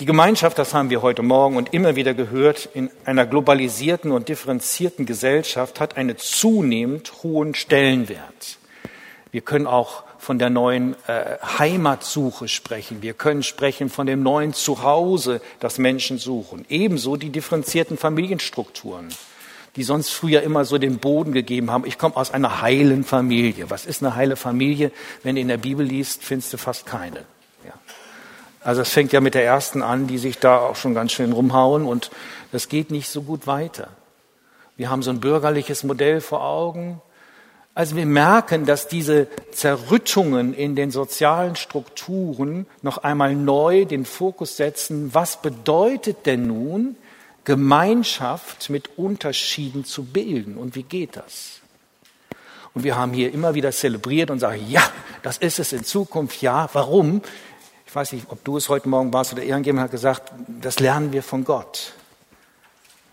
Die Gemeinschaft, das haben wir heute Morgen und immer wieder gehört, in einer globalisierten und differenzierten Gesellschaft hat einen zunehmend hohen Stellenwert. Wir können auch von der neuen äh, Heimatsuche sprechen. Wir können sprechen von dem neuen Zuhause, das Menschen suchen. Ebenso die differenzierten Familienstrukturen, die sonst früher immer so den Boden gegeben haben. Ich komme aus einer heilen Familie. Was ist eine heile Familie? Wenn du in der Bibel liest, findest du fast keine. Also es fängt ja mit der ersten an, die sich da auch schon ganz schön rumhauen und das geht nicht so gut weiter. Wir haben so ein bürgerliches Modell vor Augen. Also wir merken, dass diese Zerrüttungen in den sozialen Strukturen noch einmal neu den Fokus setzen, was bedeutet denn nun Gemeinschaft mit Unterschieden zu bilden und wie geht das? Und wir haben hier immer wieder zelebriert und sagen, ja, das ist es in Zukunft, ja. Warum? Ich weiß nicht, ob du es heute Morgen warst oder irgendjemand hat gesagt, das lernen wir von Gott.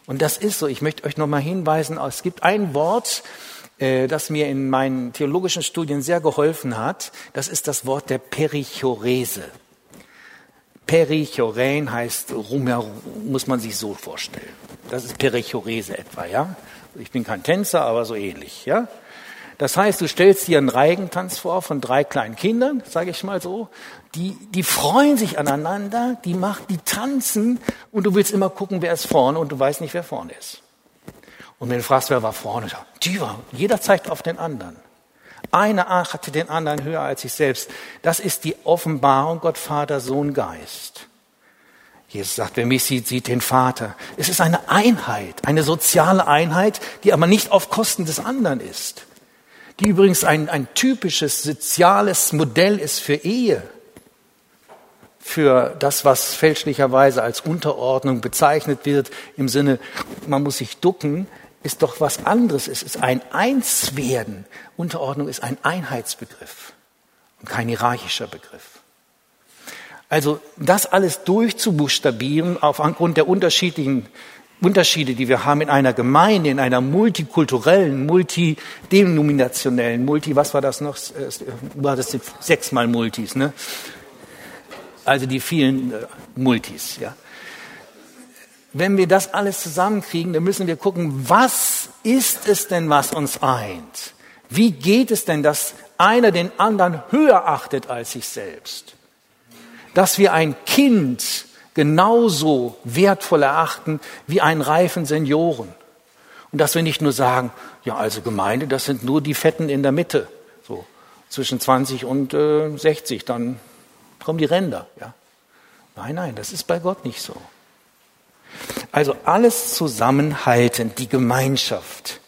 Und das ist so. Ich möchte euch nochmal hinweisen, es gibt ein Wort, äh, das mir in meinen theologischen Studien sehr geholfen hat. Das ist das Wort der Perichorese. Perichorein heißt muss man sich so vorstellen. Das ist Perichorese etwa, ja? Ich bin kein Tänzer, aber so ähnlich, ja? Das heißt, du stellst dir einen Reigentanz vor von drei kleinen Kindern, sage ich mal so. Die, die freuen sich aneinander, die machen, die tanzen und du willst immer gucken, wer ist vorne und du weißt nicht, wer vorne ist. Und wenn du fragst, wer war vorne, die war, jeder zeigt auf den anderen. Einer achtete den anderen höher als sich selbst. Das ist die Offenbarung Gott Vater, Sohn, Geist. Jesus sagt, wer mich sieht, sieht den Vater. Es ist eine Einheit, eine soziale Einheit, die aber nicht auf Kosten des anderen ist die übrigens ein, ein typisches soziales Modell ist für Ehe, für das, was fälschlicherweise als Unterordnung bezeichnet wird, im Sinne, man muss sich ducken, ist doch was anderes. Es ist ein Einswerden. Unterordnung ist ein Einheitsbegriff und kein hierarchischer Begriff. Also das alles durchzubuchstabieren aufgrund der unterschiedlichen Unterschiede, die wir haben in einer Gemeinde, in einer multikulturellen, multidenominationellen, multi, was war das noch? Äh, war das sechsmal Multis, ne? Also die vielen äh, Multis, ja. Wenn wir das alles zusammenkriegen, dann müssen wir gucken, was ist es denn, was uns eint? Wie geht es denn, dass einer den anderen höher achtet als sich selbst? Dass wir ein Kind genauso wertvoll erachten wie einen reifen Senioren. Und dass wir nicht nur sagen, ja, also Gemeinde, das sind nur die Fetten in der Mitte, so zwischen 20 und äh, 60, dann kommen die Ränder. Ja. Nein, nein, das ist bei Gott nicht so. Also alles zusammenhalten, die Gemeinschaft.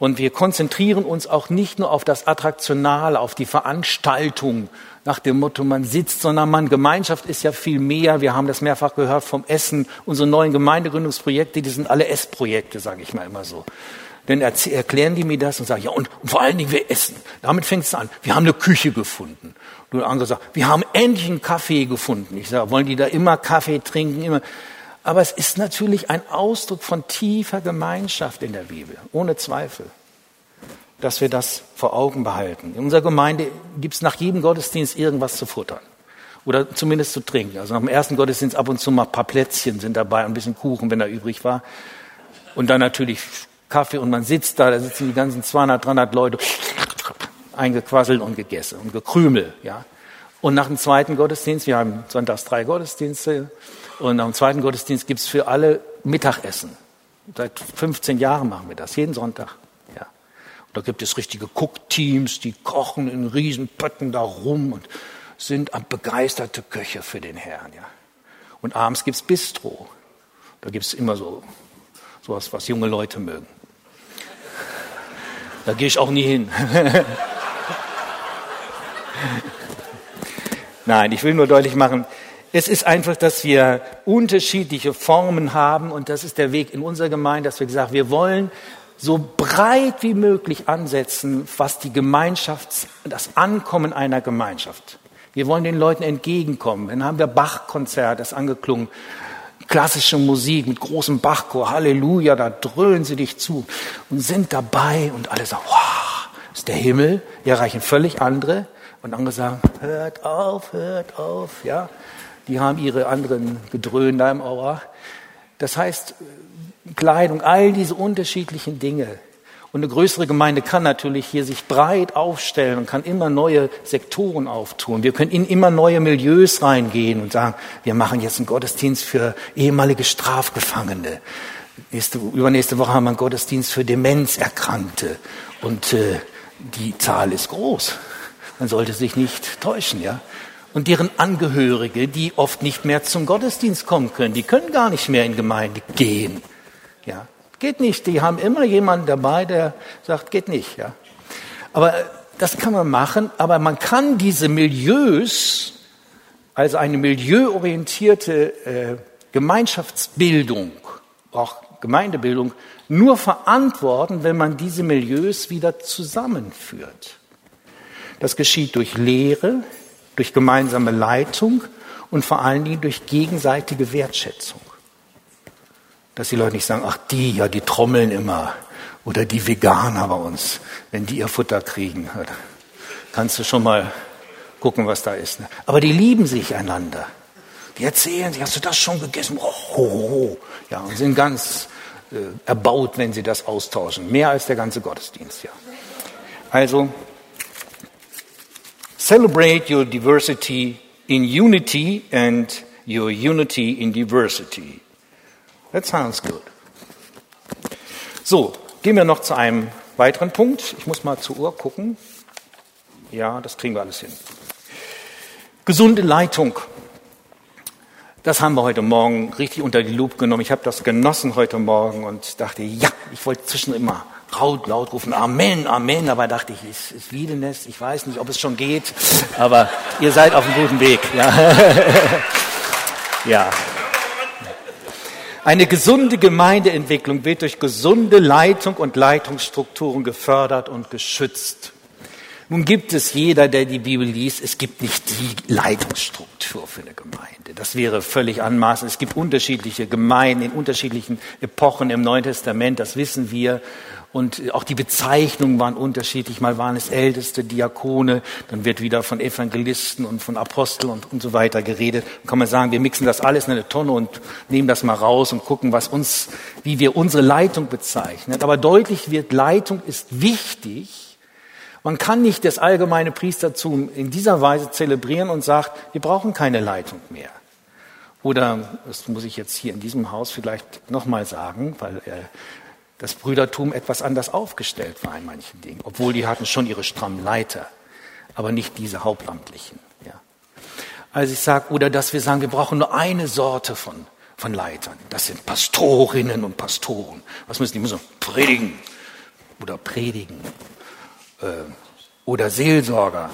Und wir konzentrieren uns auch nicht nur auf das Attraktionale, auf die Veranstaltung, nach dem Motto, man sitzt, sondern man, Gemeinschaft ist ja viel mehr. Wir haben das mehrfach gehört vom Essen. Unsere neuen Gemeindegründungsprojekte, die sind alle Essprojekte, sage ich mal immer so. Dann erklären die mir das und sagen, ja, und, vor allen Dingen wir essen. Damit fängt es an. Wir haben eine Küche gefunden. Und andere sagen, wir haben endlich einen Kaffee gefunden. Ich sage, wollen die da immer Kaffee trinken? Immer? Aber es ist natürlich ein Ausdruck von tiefer Gemeinschaft in der Bibel, ohne Zweifel dass wir das vor Augen behalten. In unserer Gemeinde gibt es nach jedem Gottesdienst irgendwas zu futtern oder zumindest zu trinken. Also nach dem ersten Gottesdienst ab und zu mal ein paar Plätzchen sind dabei, ein bisschen Kuchen, wenn da übrig war. Und dann natürlich Kaffee und man sitzt da, da sitzen die ganzen 200, 300 Leute eingequasselt und gegessen und gekrümelt. Ja. Und nach dem zweiten Gottesdienst, wir haben sonntags drei Gottesdienste, und nach dem zweiten Gottesdienst gibt es für alle Mittagessen. Seit 15 Jahren machen wir das, jeden Sonntag. Da gibt es richtige Cook-Teams, die kochen in Riesenpötten da rum und sind begeisterte Köche für den Herrn. Ja. Und abends gibt's Bistro. Da gibt's immer so sowas, was junge Leute mögen. Da gehe ich auch nie hin. Nein, ich will nur deutlich machen, Es ist einfach, dass wir unterschiedliche Formen haben und das ist der Weg in unserer Gemeinde, dass wir gesagt, wir wollen so breit wie möglich ansetzen, was die Gemeinschaft, das Ankommen einer Gemeinschaft. Wir wollen den Leuten entgegenkommen. Dann haben wir Bach-Konzert, das angeklungen. Klassische Musik mit großem Bachchor, Halleluja, da dröhnen sie dich zu und sind dabei und alle sagen, wow, ist der Himmel. Wir erreichen völlig andere. Und andere sagen, hört auf, hört auf, ja. Die haben ihre anderen Gedröhn da im Ohr. Das heißt, Kleidung, all diese unterschiedlichen Dinge. Und eine größere Gemeinde kann natürlich hier sich breit aufstellen und kann immer neue Sektoren auftun. Wir können in immer neue Milieus reingehen und sagen, wir machen jetzt einen Gottesdienst für ehemalige Strafgefangene. Nächste, übernächste Woche haben wir einen Gottesdienst für Demenzerkrankte. Und äh, die Zahl ist groß. Man sollte sich nicht täuschen, ja und deren Angehörige, die oft nicht mehr zum Gottesdienst kommen können. Die können gar nicht mehr in Gemeinde gehen. Ja, geht nicht. Die haben immer jemanden dabei, der sagt, geht nicht. Ja, aber das kann man machen. Aber man kann diese Milieus, also eine milieuorientierte äh, Gemeinschaftsbildung, auch Gemeindebildung, nur verantworten, wenn man diese Milieus wieder zusammenführt. Das geschieht durch Lehre, durch gemeinsame Leitung und vor allen Dingen durch gegenseitige Wertschätzung. Dass die Leute nicht sagen, ach die, ja, die trommeln immer. Oder die Veganer bei uns, wenn die ihr Futter kriegen. Kannst du schon mal gucken, was da ist. Ne? Aber die lieben sich einander. Die erzählen sich, hast du das schon gegessen? Oh, ho, ho. Ja, und sind ganz äh, erbaut, wenn sie das austauschen. Mehr als der ganze Gottesdienst, ja. Also, Celebrate your diversity in unity and your unity in diversity. That sounds good. So, gehen wir noch zu einem weiteren Punkt. Ich muss mal zur Uhr gucken. Ja, das kriegen wir alles hin. Gesunde Leitung. Das haben wir heute Morgen richtig unter die Lupe genommen. Ich habe das genossen heute Morgen und dachte, ja, ich wollte zwischen immer laut, laut rufen, Amen, Amen. Aber dachte ich, ist, ist Wiedenest, ich weiß nicht, ob es schon geht, aber ihr seid auf einem guten Weg. Ja. ja. Eine gesunde Gemeindeentwicklung wird durch gesunde Leitung und Leitungsstrukturen gefördert und geschützt. Nun gibt es jeder, der die Bibel liest, es gibt nicht die Leitungsstruktur für eine Gemeinde. Das wäre völlig anmaßend. Es gibt unterschiedliche Gemeinden in unterschiedlichen Epochen im Neuen Testament, das wissen wir. Und auch die Bezeichnungen waren unterschiedlich. Mal waren es Älteste, Diakone, dann wird wieder von Evangelisten und von Aposteln und, und so weiter geredet. Dann kann man sagen, wir mixen das alles in eine Tonne und nehmen das mal raus und gucken, was uns, wie wir unsere Leitung bezeichnen. Aber deutlich wird, Leitung ist wichtig. Man kann nicht das allgemeine Priestertum in dieser Weise zelebrieren und sagt, wir brauchen keine Leitung mehr. Oder, das muss ich jetzt hier in diesem Haus vielleicht nochmal sagen, weil äh, das Brüdertum etwas anders aufgestellt war in manchen Dingen, obwohl die hatten schon ihre strammen Leiter, aber nicht diese Hauptamtlichen. Ja. Also ich sage, oder dass wir sagen, wir brauchen nur eine Sorte von, von Leitern. Das sind Pastorinnen und Pastoren. Was müssen die? müssen predigen oder predigen äh, oder Seelsorger.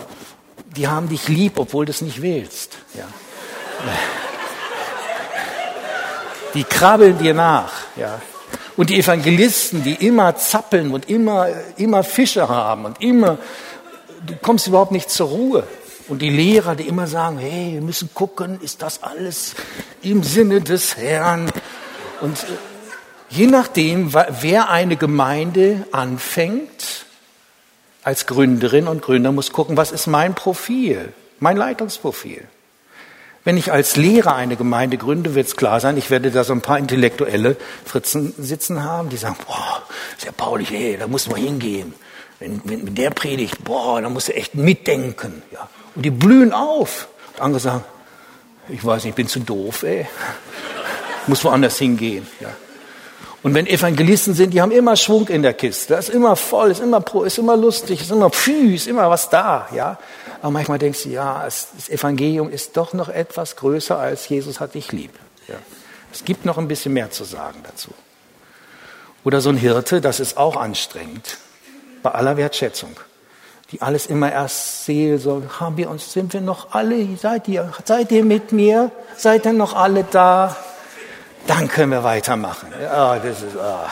Die haben dich lieb, obwohl du es nicht willst. Ja. Die krabbeln dir nach. Ja. Und die Evangelisten, die immer zappeln und immer, immer Fische haben und immer, du kommst überhaupt nicht zur Ruhe. Und die Lehrer, die immer sagen, hey, wir müssen gucken, ist das alles im Sinne des Herrn? Und äh, je nachdem, wer eine Gemeinde anfängt, als Gründerin und Gründer muss gucken, was ist mein Profil, mein Leitungsprofil. Wenn ich als Lehrer eine Gemeinde gründe, wird es klar sein, ich werde da so ein paar intellektuelle Fritzen sitzen haben, die sagen, boah, sehr Paulich, ey, da muss man hingehen. Wenn, wenn, wenn der predigt, boah, da muss er echt mitdenken. Ja. Und die blühen auf. Und andere sagen, ich weiß nicht, ich bin zu doof, ey. muss woanders hingehen. Ja. Und wenn Evangelisten sind, die haben immer Schwung in der Kiste. Das ist immer voll, ist immer pro, ist immer lustig, ist immer pfü, ist immer was da, ja. Aber manchmal denkst du, ja, das Evangelium ist doch noch etwas größer als Jesus hat dich lieb. Ja. Es gibt noch ein bisschen mehr zu sagen dazu. Oder so ein Hirte, das ist auch anstrengend, bei aller Wertschätzung. die alles immer erst Seelsorge, haben wir uns, sind wir noch alle, seid ihr, seid ihr mit mir? Seid ihr noch alle da? Dann können wir weitermachen. Ja, das ist, ah,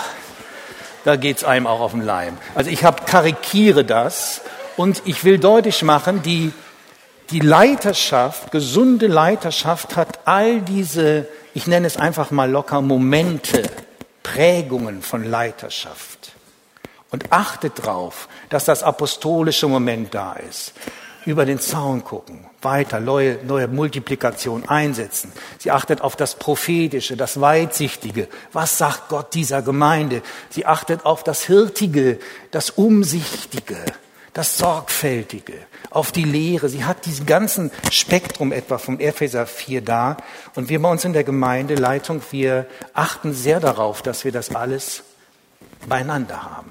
da geht's einem auch auf den Leim. Also ich hab, karikiere das und ich will deutlich machen, die, die Leiterschaft, gesunde Leiterschaft hat all diese, ich nenne es einfach mal locker Momente, Prägungen von Leiterschaft. Und achtet darauf, dass das apostolische Moment da ist. Über den Zaun gucken, weiter, neue, neue Multiplikation einsetzen. Sie achtet auf das Prophetische, das Weitsichtige. Was sagt Gott dieser Gemeinde? Sie achtet auf das Hirtige, das Umsichtige, das Sorgfältige, auf die Lehre. Sie hat diesen ganzen Spektrum etwa vom Epheser 4 da. Und wir bei uns in der Gemeindeleitung, wir achten sehr darauf, dass wir das alles beieinander haben.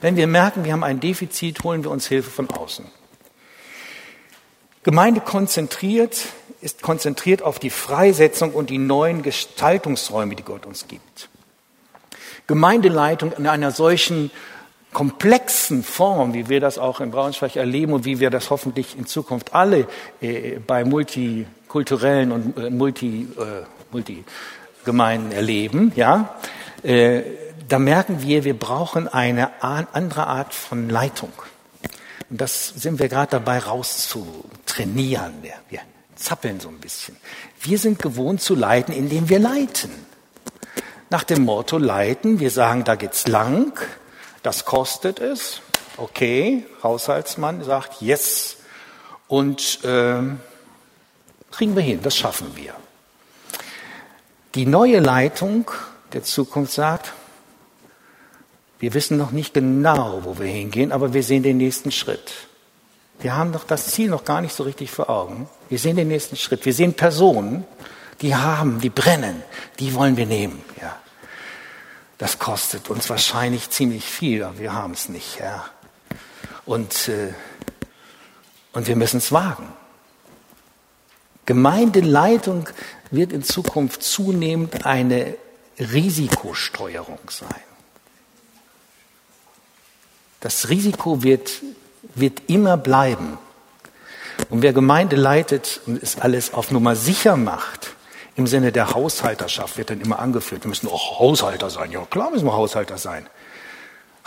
Wenn wir merken, wir haben ein Defizit, holen wir uns Hilfe von außen. Gemeinde konzentriert ist konzentriert auf die Freisetzung und die neuen Gestaltungsräume, die Gott uns gibt. Gemeindeleitung in einer solchen komplexen Form, wie wir das auch in Braunschweig erleben und wie wir das hoffentlich in Zukunft alle äh, bei multikulturellen und äh, multi, äh, Multigemeinden erleben, ja, äh, da merken wir, wir brauchen eine andere Art von Leitung. Und das sind wir gerade dabei rauszutrainieren. Wir zappeln so ein bisschen. Wir sind gewohnt zu leiten, indem wir leiten. Nach dem Motto leiten, wir sagen, da geht's lang, das kostet es. Okay, Haushaltsmann sagt yes. Und äh, kriegen wir hin, das schaffen wir. Die neue Leitung der Zukunft sagt, wir wissen noch nicht genau, wo wir hingehen, aber wir sehen den nächsten Schritt. Wir haben doch das Ziel noch gar nicht so richtig vor Augen. Wir sehen den nächsten Schritt. Wir sehen Personen, die haben, die brennen, die wollen wir nehmen. Ja. Das kostet uns wahrscheinlich ziemlich viel, aber wir haben es nicht. Ja. Und, äh, und wir müssen es wagen. Gemeindeleitung wird in Zukunft zunehmend eine Risikosteuerung sein. Das Risiko wird, wird immer bleiben. Und wer Gemeinde leitet und es alles auf Nummer sicher macht, im Sinne der Haushalterschaft wird dann immer angeführt, wir müssen auch Haushalter sein. Ja, klar müssen wir Haushalter sein.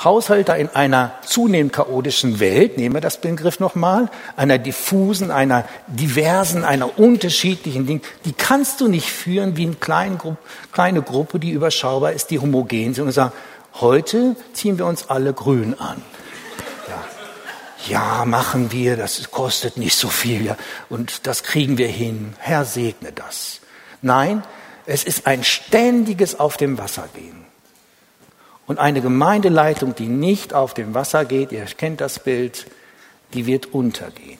Haushalter in einer zunehmend chaotischen Welt, nehmen wir das Begriff nochmal, einer diffusen, einer diversen, einer unterschiedlichen Ding, die kannst du nicht führen wie eine kleine, Gru kleine Gruppe, die überschaubar ist, die homogen sind und sagen, Heute ziehen wir uns alle grün an. Ja. ja, machen wir, das kostet nicht so viel ja, und das kriegen wir hin. Herr, segne das. Nein, es ist ein ständiges Auf dem Wasser gehen. Und eine Gemeindeleitung, die nicht auf dem Wasser geht, ihr kennt das Bild, die wird untergehen.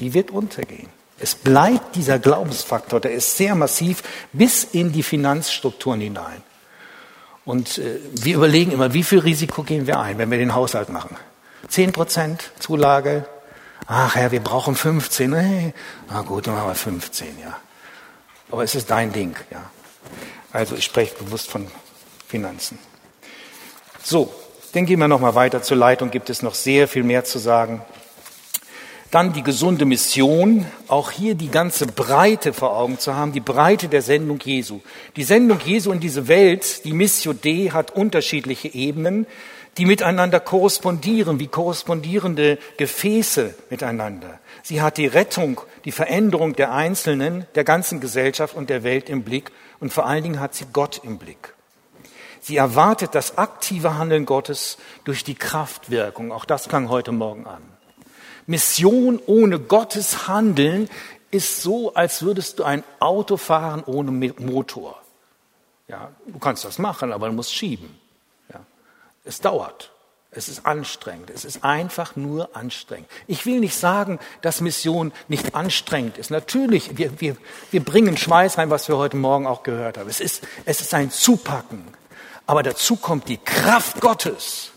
Die wird untergehen. Es bleibt dieser Glaubensfaktor, der ist sehr massiv bis in die Finanzstrukturen hinein. Und äh, wir überlegen immer, wie viel Risiko gehen wir ein, wenn wir den Haushalt machen? Zehn Prozent Zulage? Ach Herr, wir brauchen 15. Nee. Na gut, dann machen wir 15, ja. Aber es ist dein Ding, ja. Also ich spreche bewusst von Finanzen. So, dann gehen wir nochmal weiter zur Leitung. Gibt es noch sehr viel mehr zu sagen. Dann die gesunde Mission, auch hier die ganze Breite vor Augen zu haben, die Breite der Sendung Jesu. Die Sendung Jesu in diese Welt, die Missio Dei, hat unterschiedliche Ebenen, die miteinander korrespondieren, wie korrespondierende Gefäße miteinander. Sie hat die Rettung, die Veränderung der Einzelnen, der ganzen Gesellschaft und der Welt im Blick und vor allen Dingen hat sie Gott im Blick. Sie erwartet das aktive Handeln Gottes durch die Kraftwirkung. Auch das klang heute Morgen an. Mission ohne Gottes Handeln ist so, als würdest du ein Auto fahren ohne Motor. Ja, du kannst das machen, aber du musst schieben. Ja, es dauert. Es ist anstrengend. Es ist einfach nur anstrengend. Ich will nicht sagen, dass Mission nicht anstrengend ist. Natürlich, wir, wir, wir bringen Schweiß rein, was wir heute Morgen auch gehört haben. Es ist, es ist ein Zupacken. Aber dazu kommt die Kraft Gottes.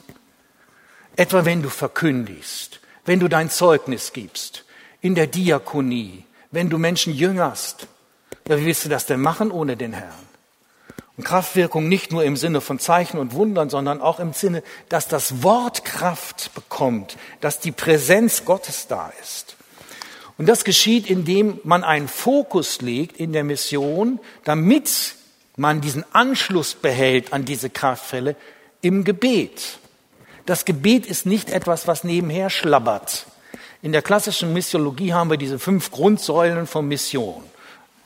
Etwa wenn du verkündigst wenn du dein Zeugnis gibst, in der Diakonie, wenn du Menschen jüngerst. Ja, wie willst du das denn machen ohne den Herrn? Kraftwirkung nicht nur im Sinne von Zeichen und Wundern, sondern auch im Sinne, dass das Wort Kraft bekommt, dass die Präsenz Gottes da ist. Und das geschieht, indem man einen Fokus legt in der Mission, damit man diesen Anschluss behält an diese Kraftfälle im Gebet. Das Gebet ist nicht etwas, was nebenher schlabbert. In der klassischen Missiologie haben wir diese fünf Grundsäulen von Mission.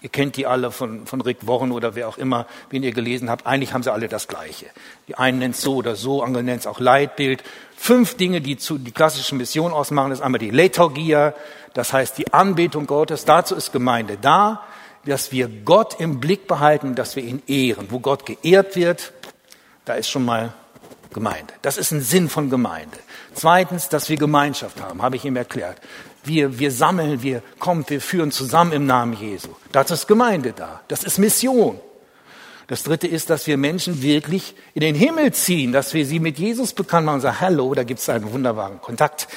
Ihr kennt die alle von, von Rick Warren oder wer auch immer, wen ihr gelesen habt. Eigentlich haben sie alle das Gleiche. Die einen nennt es so oder so, andere nennt es auch Leitbild. Fünf Dinge, die zu, die klassische Mission ausmachen, ist einmal die Liturgia, das heißt die Anbetung Gottes. Dazu ist Gemeinde da, dass wir Gott im Blick behalten, dass wir ihn ehren. Wo Gott geehrt wird, da ist schon mal Gemeinde. Das ist ein Sinn von Gemeinde. Zweitens, dass wir Gemeinschaft haben, habe ich ihm erklärt. Wir, wir sammeln, wir kommen, wir führen zusammen im Namen Jesu. Dazu ist Gemeinde da. Das ist Mission. Das dritte ist, dass wir Menschen wirklich in den Himmel ziehen, dass wir sie mit Jesus bekannt machen und sagen, hallo, da gibt es einen wunderbaren Kontakt,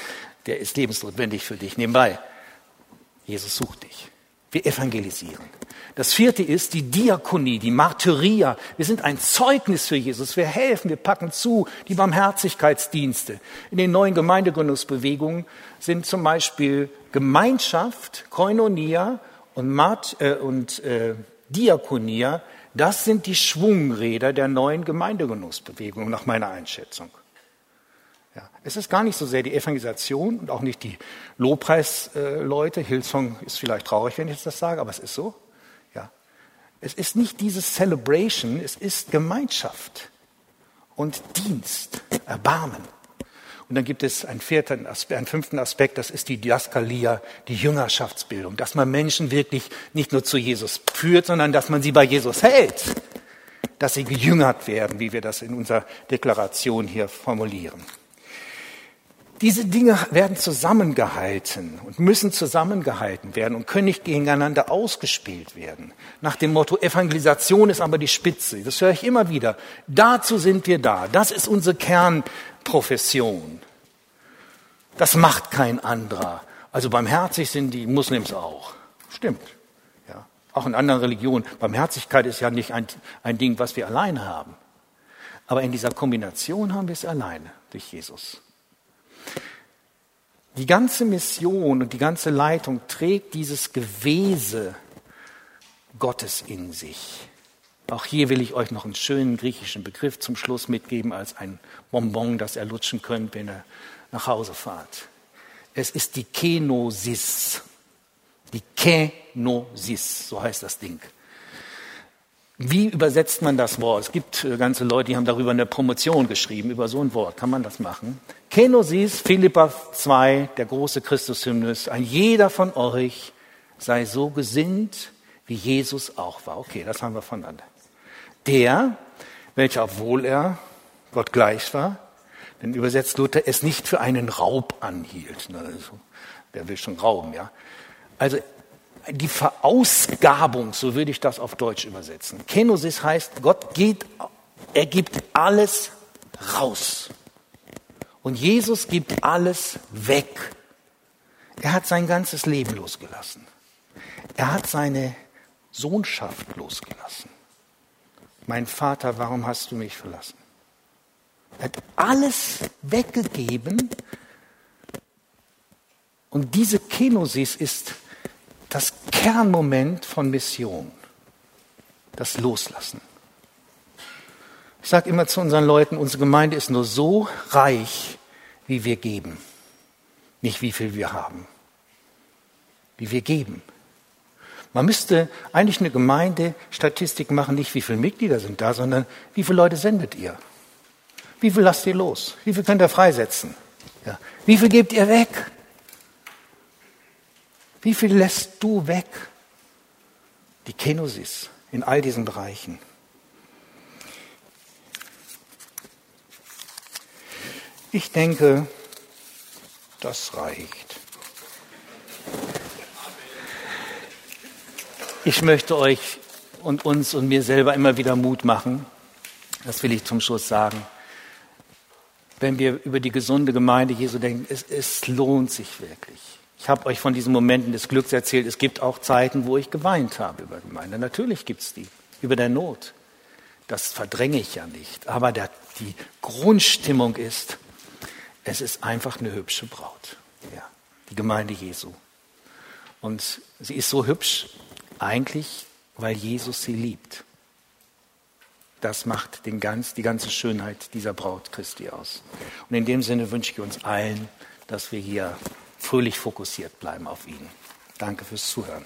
der ist lebensnotwendig für dich. Nebenbei, Jesus sucht dich. Wir evangelisieren. Das vierte ist die Diakonie, die Martyria. Wir sind ein Zeugnis für Jesus. Wir helfen, wir packen zu, die Barmherzigkeitsdienste. In den neuen Gemeindegründungsbewegungen sind zum Beispiel Gemeinschaft, Koinonia und, Mart, äh, und äh, Diakonia. Das sind die Schwungräder der neuen Gemeindegründungsbewegung nach meiner Einschätzung. Ja, es ist gar nicht so sehr die Evangelisation und auch nicht die Lobpreisleute. Hillsong ist vielleicht traurig, wenn ich das sage, aber es ist so. Es ist nicht dieses Celebration, es ist Gemeinschaft und Dienst, Erbarmen. Und dann gibt es einen, vierten einen fünften Aspekt, das ist die Diaskalia, die Jüngerschaftsbildung, dass man Menschen wirklich nicht nur zu Jesus führt, sondern dass man sie bei Jesus hält, dass sie gejüngert werden, wie wir das in unserer Deklaration hier formulieren. Diese Dinge werden zusammengehalten und müssen zusammengehalten werden und können nicht gegeneinander ausgespielt werden. Nach dem Motto, Evangelisation ist aber die Spitze. Das höre ich immer wieder. Dazu sind wir da. Das ist unsere Kernprofession. Das macht kein anderer. Also barmherzig sind die Muslims auch. Stimmt. Ja. Auch in anderen Religionen. Barmherzigkeit ist ja nicht ein, ein Ding, was wir alleine haben. Aber in dieser Kombination haben wir es alleine durch Jesus. Die ganze Mission und die ganze Leitung trägt dieses Gewese Gottes in sich. Auch hier will ich euch noch einen schönen griechischen Begriff zum Schluss mitgeben als ein Bonbon, das ihr lutschen könnt, wenn ihr nach Hause fahrt. Es ist die Kenosis. Die Kenosis, so heißt das Ding. Wie übersetzt man das Wort? Es gibt äh, ganze Leute, die haben darüber eine Promotion geschrieben, über so ein Wort. Kann man das machen? Kenosis, Philippa 2, der große Christushymnus. Ein jeder von euch sei so gesinnt, wie Jesus auch war. Okay, das haben wir voneinander. Der, welcher, obwohl er Gott gleich war, denn übersetzt Luther, es nicht für einen Raub anhielt. Also, wer will schon rauben, ja? Also die Verausgabung, so würde ich das auf Deutsch übersetzen. Kenosis heißt, Gott geht, er gibt alles raus. Und Jesus gibt alles weg. Er hat sein ganzes Leben losgelassen. Er hat seine Sohnschaft losgelassen. Mein Vater, warum hast du mich verlassen? Er hat alles weggegeben. Und diese Kenosis ist das Kernmoment von Mission, das Loslassen. Ich sage immer zu unseren Leuten, unsere Gemeinde ist nur so reich, wie wir geben, nicht wie viel wir haben, wie wir geben. Man müsste eigentlich eine Gemeindestatistik machen, nicht wie viele Mitglieder sind da, sondern wie viele Leute sendet ihr? Wie viel lasst ihr los? Wie viel könnt ihr freisetzen? Ja. Wie viel gebt ihr weg? Wie viel lässt du weg? Die Kenosis in all diesen Bereichen. Ich denke, das reicht. Ich möchte euch und uns und mir selber immer wieder Mut machen. Das will ich zum Schluss sagen. Wenn wir über die gesunde Gemeinde Jesu denken, es, es lohnt sich wirklich. Ich habe euch von diesen Momenten des Glücks erzählt. Es gibt auch Zeiten, wo ich geweint habe über Gemeinde. Natürlich gibt es die, über der Not. Das verdränge ich ja nicht. Aber der, die Grundstimmung ist, es ist einfach eine hübsche Braut. Ja, die Gemeinde Jesu. Und sie ist so hübsch eigentlich, weil Jesus sie liebt. Das macht den ganz, die ganze Schönheit dieser Braut Christi aus. Und in dem Sinne wünsche ich uns allen, dass wir hier fröhlich fokussiert bleiben auf ihn. Danke fürs Zuhören.